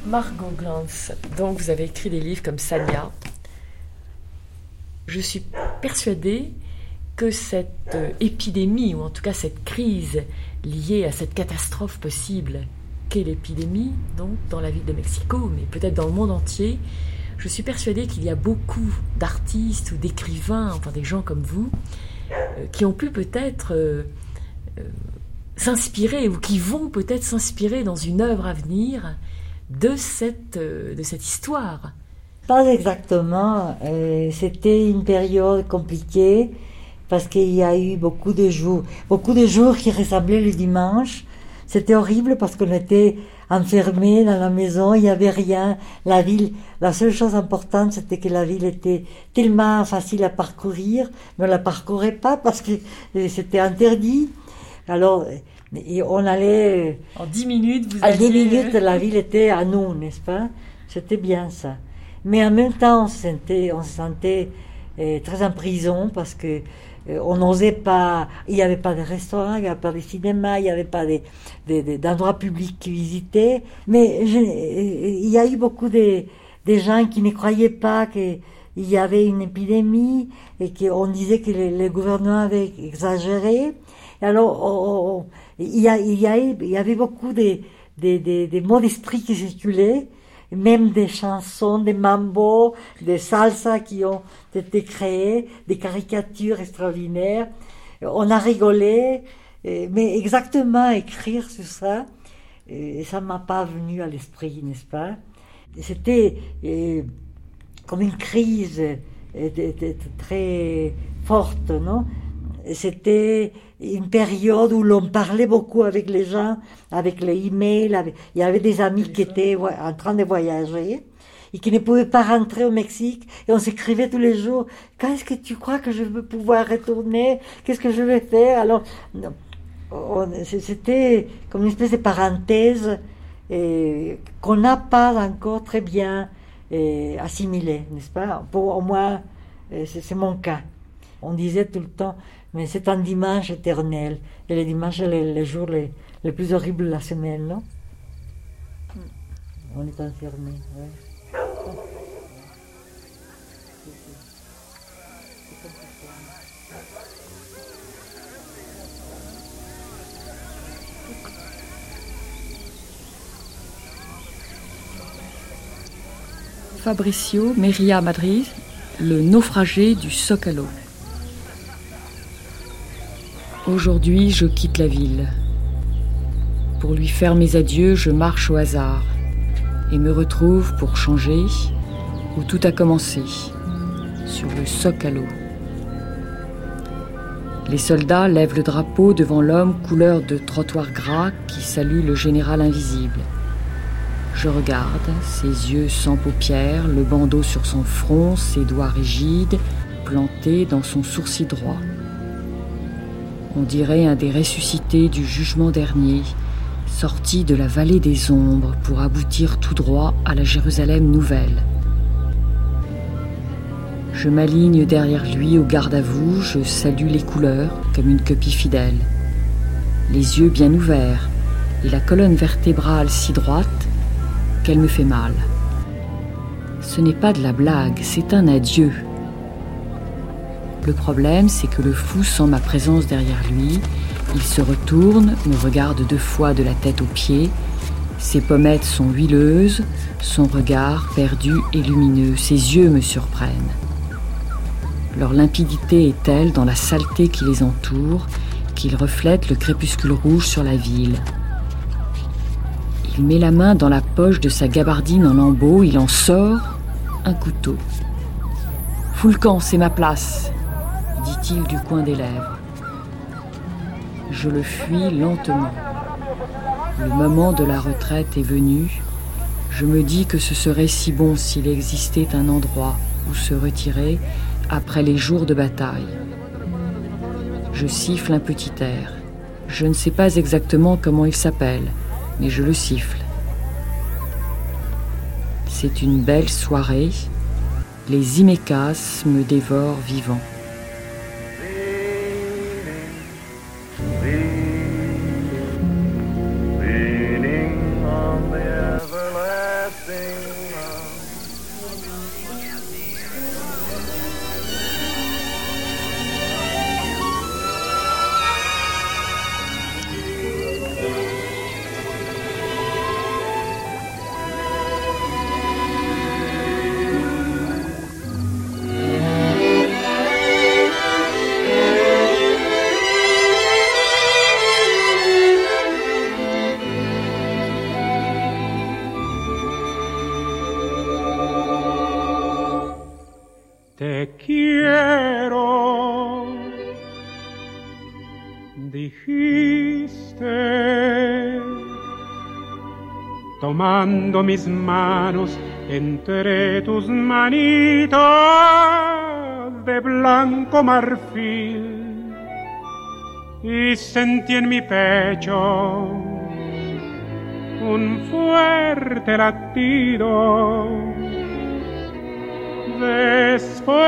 Margot Glantz, donc vous avez écrit des livres comme Sanya. Je suis persuadée que cette euh, épidémie, ou en tout cas cette crise liée à cette catastrophe possible qu'est l'épidémie, donc dans la ville de Mexico, mais peut-être dans le monde entier, je suis persuadée qu'il y a beaucoup d'artistes ou d'écrivains, enfin des gens comme vous, euh, qui ont pu peut-être euh, s'inspirer ou qui vont peut-être s'inspirer dans une œuvre à venir de cette, de cette histoire. Pas exactement. C'était une période compliquée parce qu'il y a eu beaucoup de jours, beaucoup de jours qui ressemblaient le dimanche. C'était horrible parce qu'on était enfermés dans la maison, il n'y avait rien. La ville, la seule chose importante, c'était que la ville était tellement facile à parcourir, mais on la parcourait pas parce que euh, c'était interdit. Alors, euh, et on allait En 10 minutes, vous à 10 aviez- minutes, la ville était à nous, n'est-ce pas? C'était bien ça. Mais en même temps, on se sentait, on se sentait euh, très en prison parce que euh, on n'osait pas. Il n'y avait pas de restaurants, il n'y avait pas de cinéma, il n'y avait pas de- de- de- d'endroits publics qui visitaient. Mais euh, il y a eu beaucoup de, gens qui ne croyaient pas qu'il y avait une épidémie et qu'on disait que le, le gouvernement avait exagéré. Et alors, on- on- il, y a, il, y a, il y avait beaucoup de, de mots d'esprit qui circulaient, même des chansons, des mambo, des salsa qui ont été créées, des caricatures extraordinaires. On a rigolé, mais exactement écrire sur ça, ça m'a pas venu à l'esprit, n'est-ce pas? C'était comme une crise très forte, non? C'était une période où l'on parlait beaucoup avec les gens, avec les emails. avec- Il y avait des amis qui étaient en train de voyager et qui ne pouvaient pas rentrer au Mexique. Et on s'écrivait tous les jours, quand est-ce que tu crois que je vais pouvoir retourner? Qu'est-ce que je vais faire? Alors, c'était comme une espèce de parenthèse qu'on n'a pas encore très bien euh, assimilée, n'est-ce pas? Pour au moins, euh, c'est mon cas. On disait tout le temps, mais c'est un dimanche éternel. Et le dimanche, c'est le, le jour le, le plus horrible de la semaine, non? On est enfermé. ouais. Fabricio Meria Madrid, le naufragé du Zócalo. Aujourd'hui, je quitte la ville. Pour lui faire mes adieux, je marche au hasard et me retrouve pour changer où tout a commencé, sur le Zócalo. Les soldats lèvent le drapeau devant l'homme couleur de trottoir gras qui salue le général invisible. Je regarde, ses yeux sans paupières, le bandeau sur son front, ses doigts rigides, plantés dans son sourcil droit. On dirait un des ressuscités du jugement dernier, sorti de la vallée des ombres pour aboutir tout droit à la Jérusalem nouvelle. Je m'aligne derrière lui au garde à vous, je salue les couleurs comme une copie fidèle. Les yeux bien ouverts et la colonne vertébrale si droite qu'elle me fait mal. Ce n'est pas de la blague, c'est un adieu. Le problème, c'est que le fou sent ma présence derrière lui, il se retourne, me regarde deux fois de la tête aux pieds, ses pommettes sont huileuses, son regard perdu et lumineux, ses yeux me surprennent. Leur limpidité est telle dans la saleté qui les entoure qu'ils reflètent le crépuscule rouge sur la ville. Il met la main dans la poche de sa gabardine en lambeaux, il en sort un couteau. Foulcan, c'est ma place, dit-il du coin des lèvres. Je le fuis lentement. Le moment de la retraite est venu. Je me dis que ce serait si bon s'il existait un endroit où se retirer après les jours de bataille. Je siffle un petit air. Je ne sais pas exactement comment il s'appelle, mais je le siffle. C'est une belle soirée. Les imécas me dévorent vivant. Tomando mis manos entre tus manitas de blanco marfil y sentí en mi pecho un fuerte latido. Después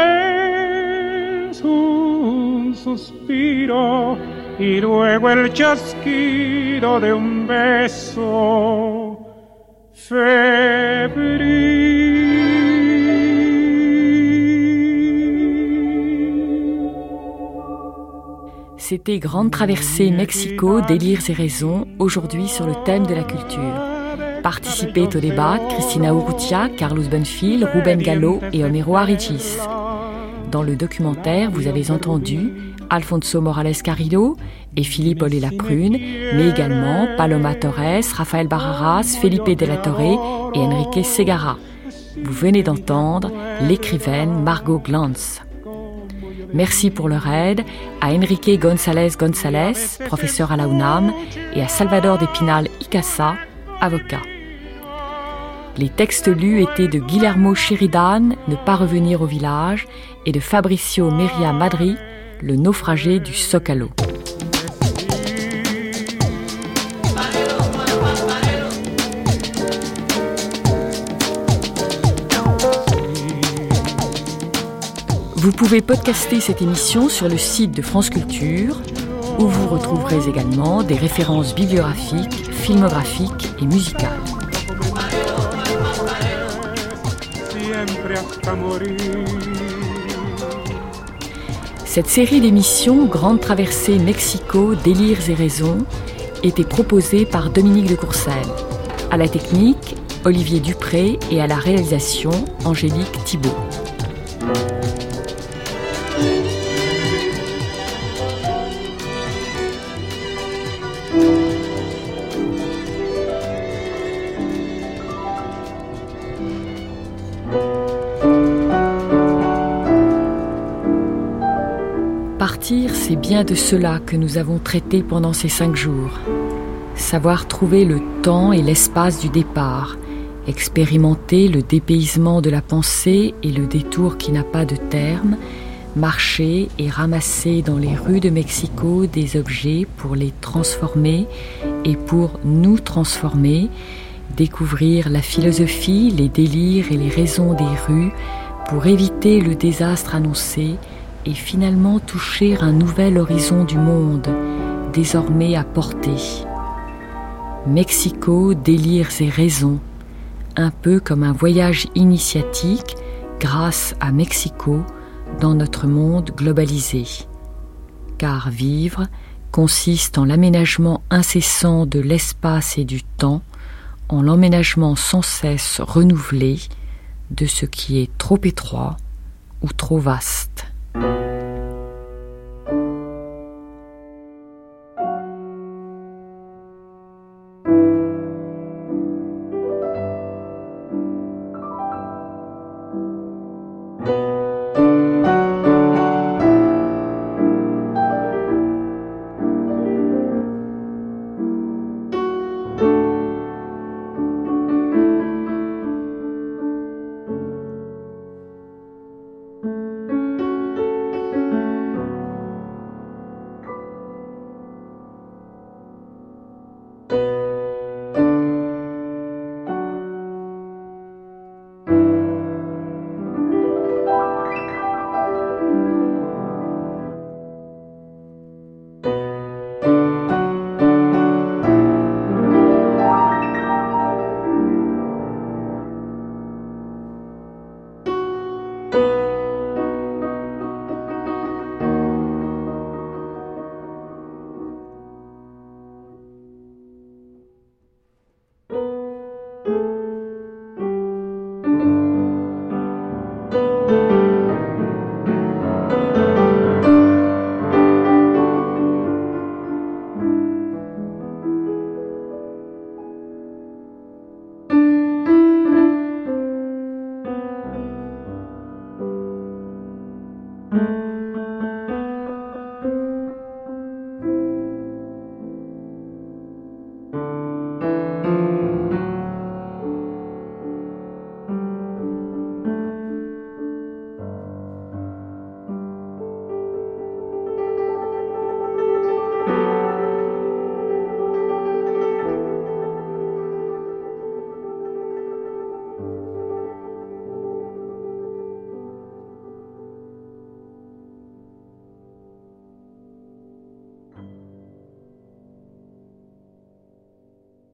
un suspiro y luego el chasquido de un beso C'était Grande Traversée Mexico, délires et raisons, aujourd'hui sur le thème de la culture. Participez au débat Christina Urrutia, Carlos Bonfil, Ruben Gallo et Homero Arichis. Dans le documentaire, vous avez entendu Alfonso Morales Carrillo et Philippe Olé Laprune, mais également Paloma Torres, Rafael Barraras, Felipe de la Torre et Enrique Segara. Vous venez d'entendre l'écrivaine Margot Glantz. Merci pour leur aide à Enrique González González, professeur à la UNAM, et à Salvador de Pinal Icasa, avocat. Les textes lus étaient de Guillermo Sheridan, Ne pas revenir au village, et de Fabricio Meria Madri, Le naufragé du Socalo. Vous pouvez podcaster cette émission sur le site de France Culture, où vous retrouverez également des références bibliographiques, filmographiques et musicales. Cette série d'émissions Grande Traversée Mexico, Délires et Raisons était proposée par Dominique de Courcelles. À la technique, Olivier Dupré et à la réalisation, Angélique Thibault. De cela que nous avons traité pendant ces cinq jours. Savoir trouver le temps et l'espace du départ, expérimenter le dépaysement de la pensée et le détour qui n'a pas de terme, marcher et ramasser dans les rues de Mexico des objets pour les transformer et pour nous transformer, découvrir la philosophie, les délires et les raisons des rues pour éviter le désastre annoncé et finalement toucher un nouvel horizon du monde, désormais à portée. Mexico, délires et raisons, un peu comme un voyage initiatique grâce à Mexico dans notre monde globalisé. Car vivre consiste en l'aménagement incessant de l'espace et du temps, en l'emménagement sans cesse renouvelé de ce qui est trop étroit ou trop vaste. thank you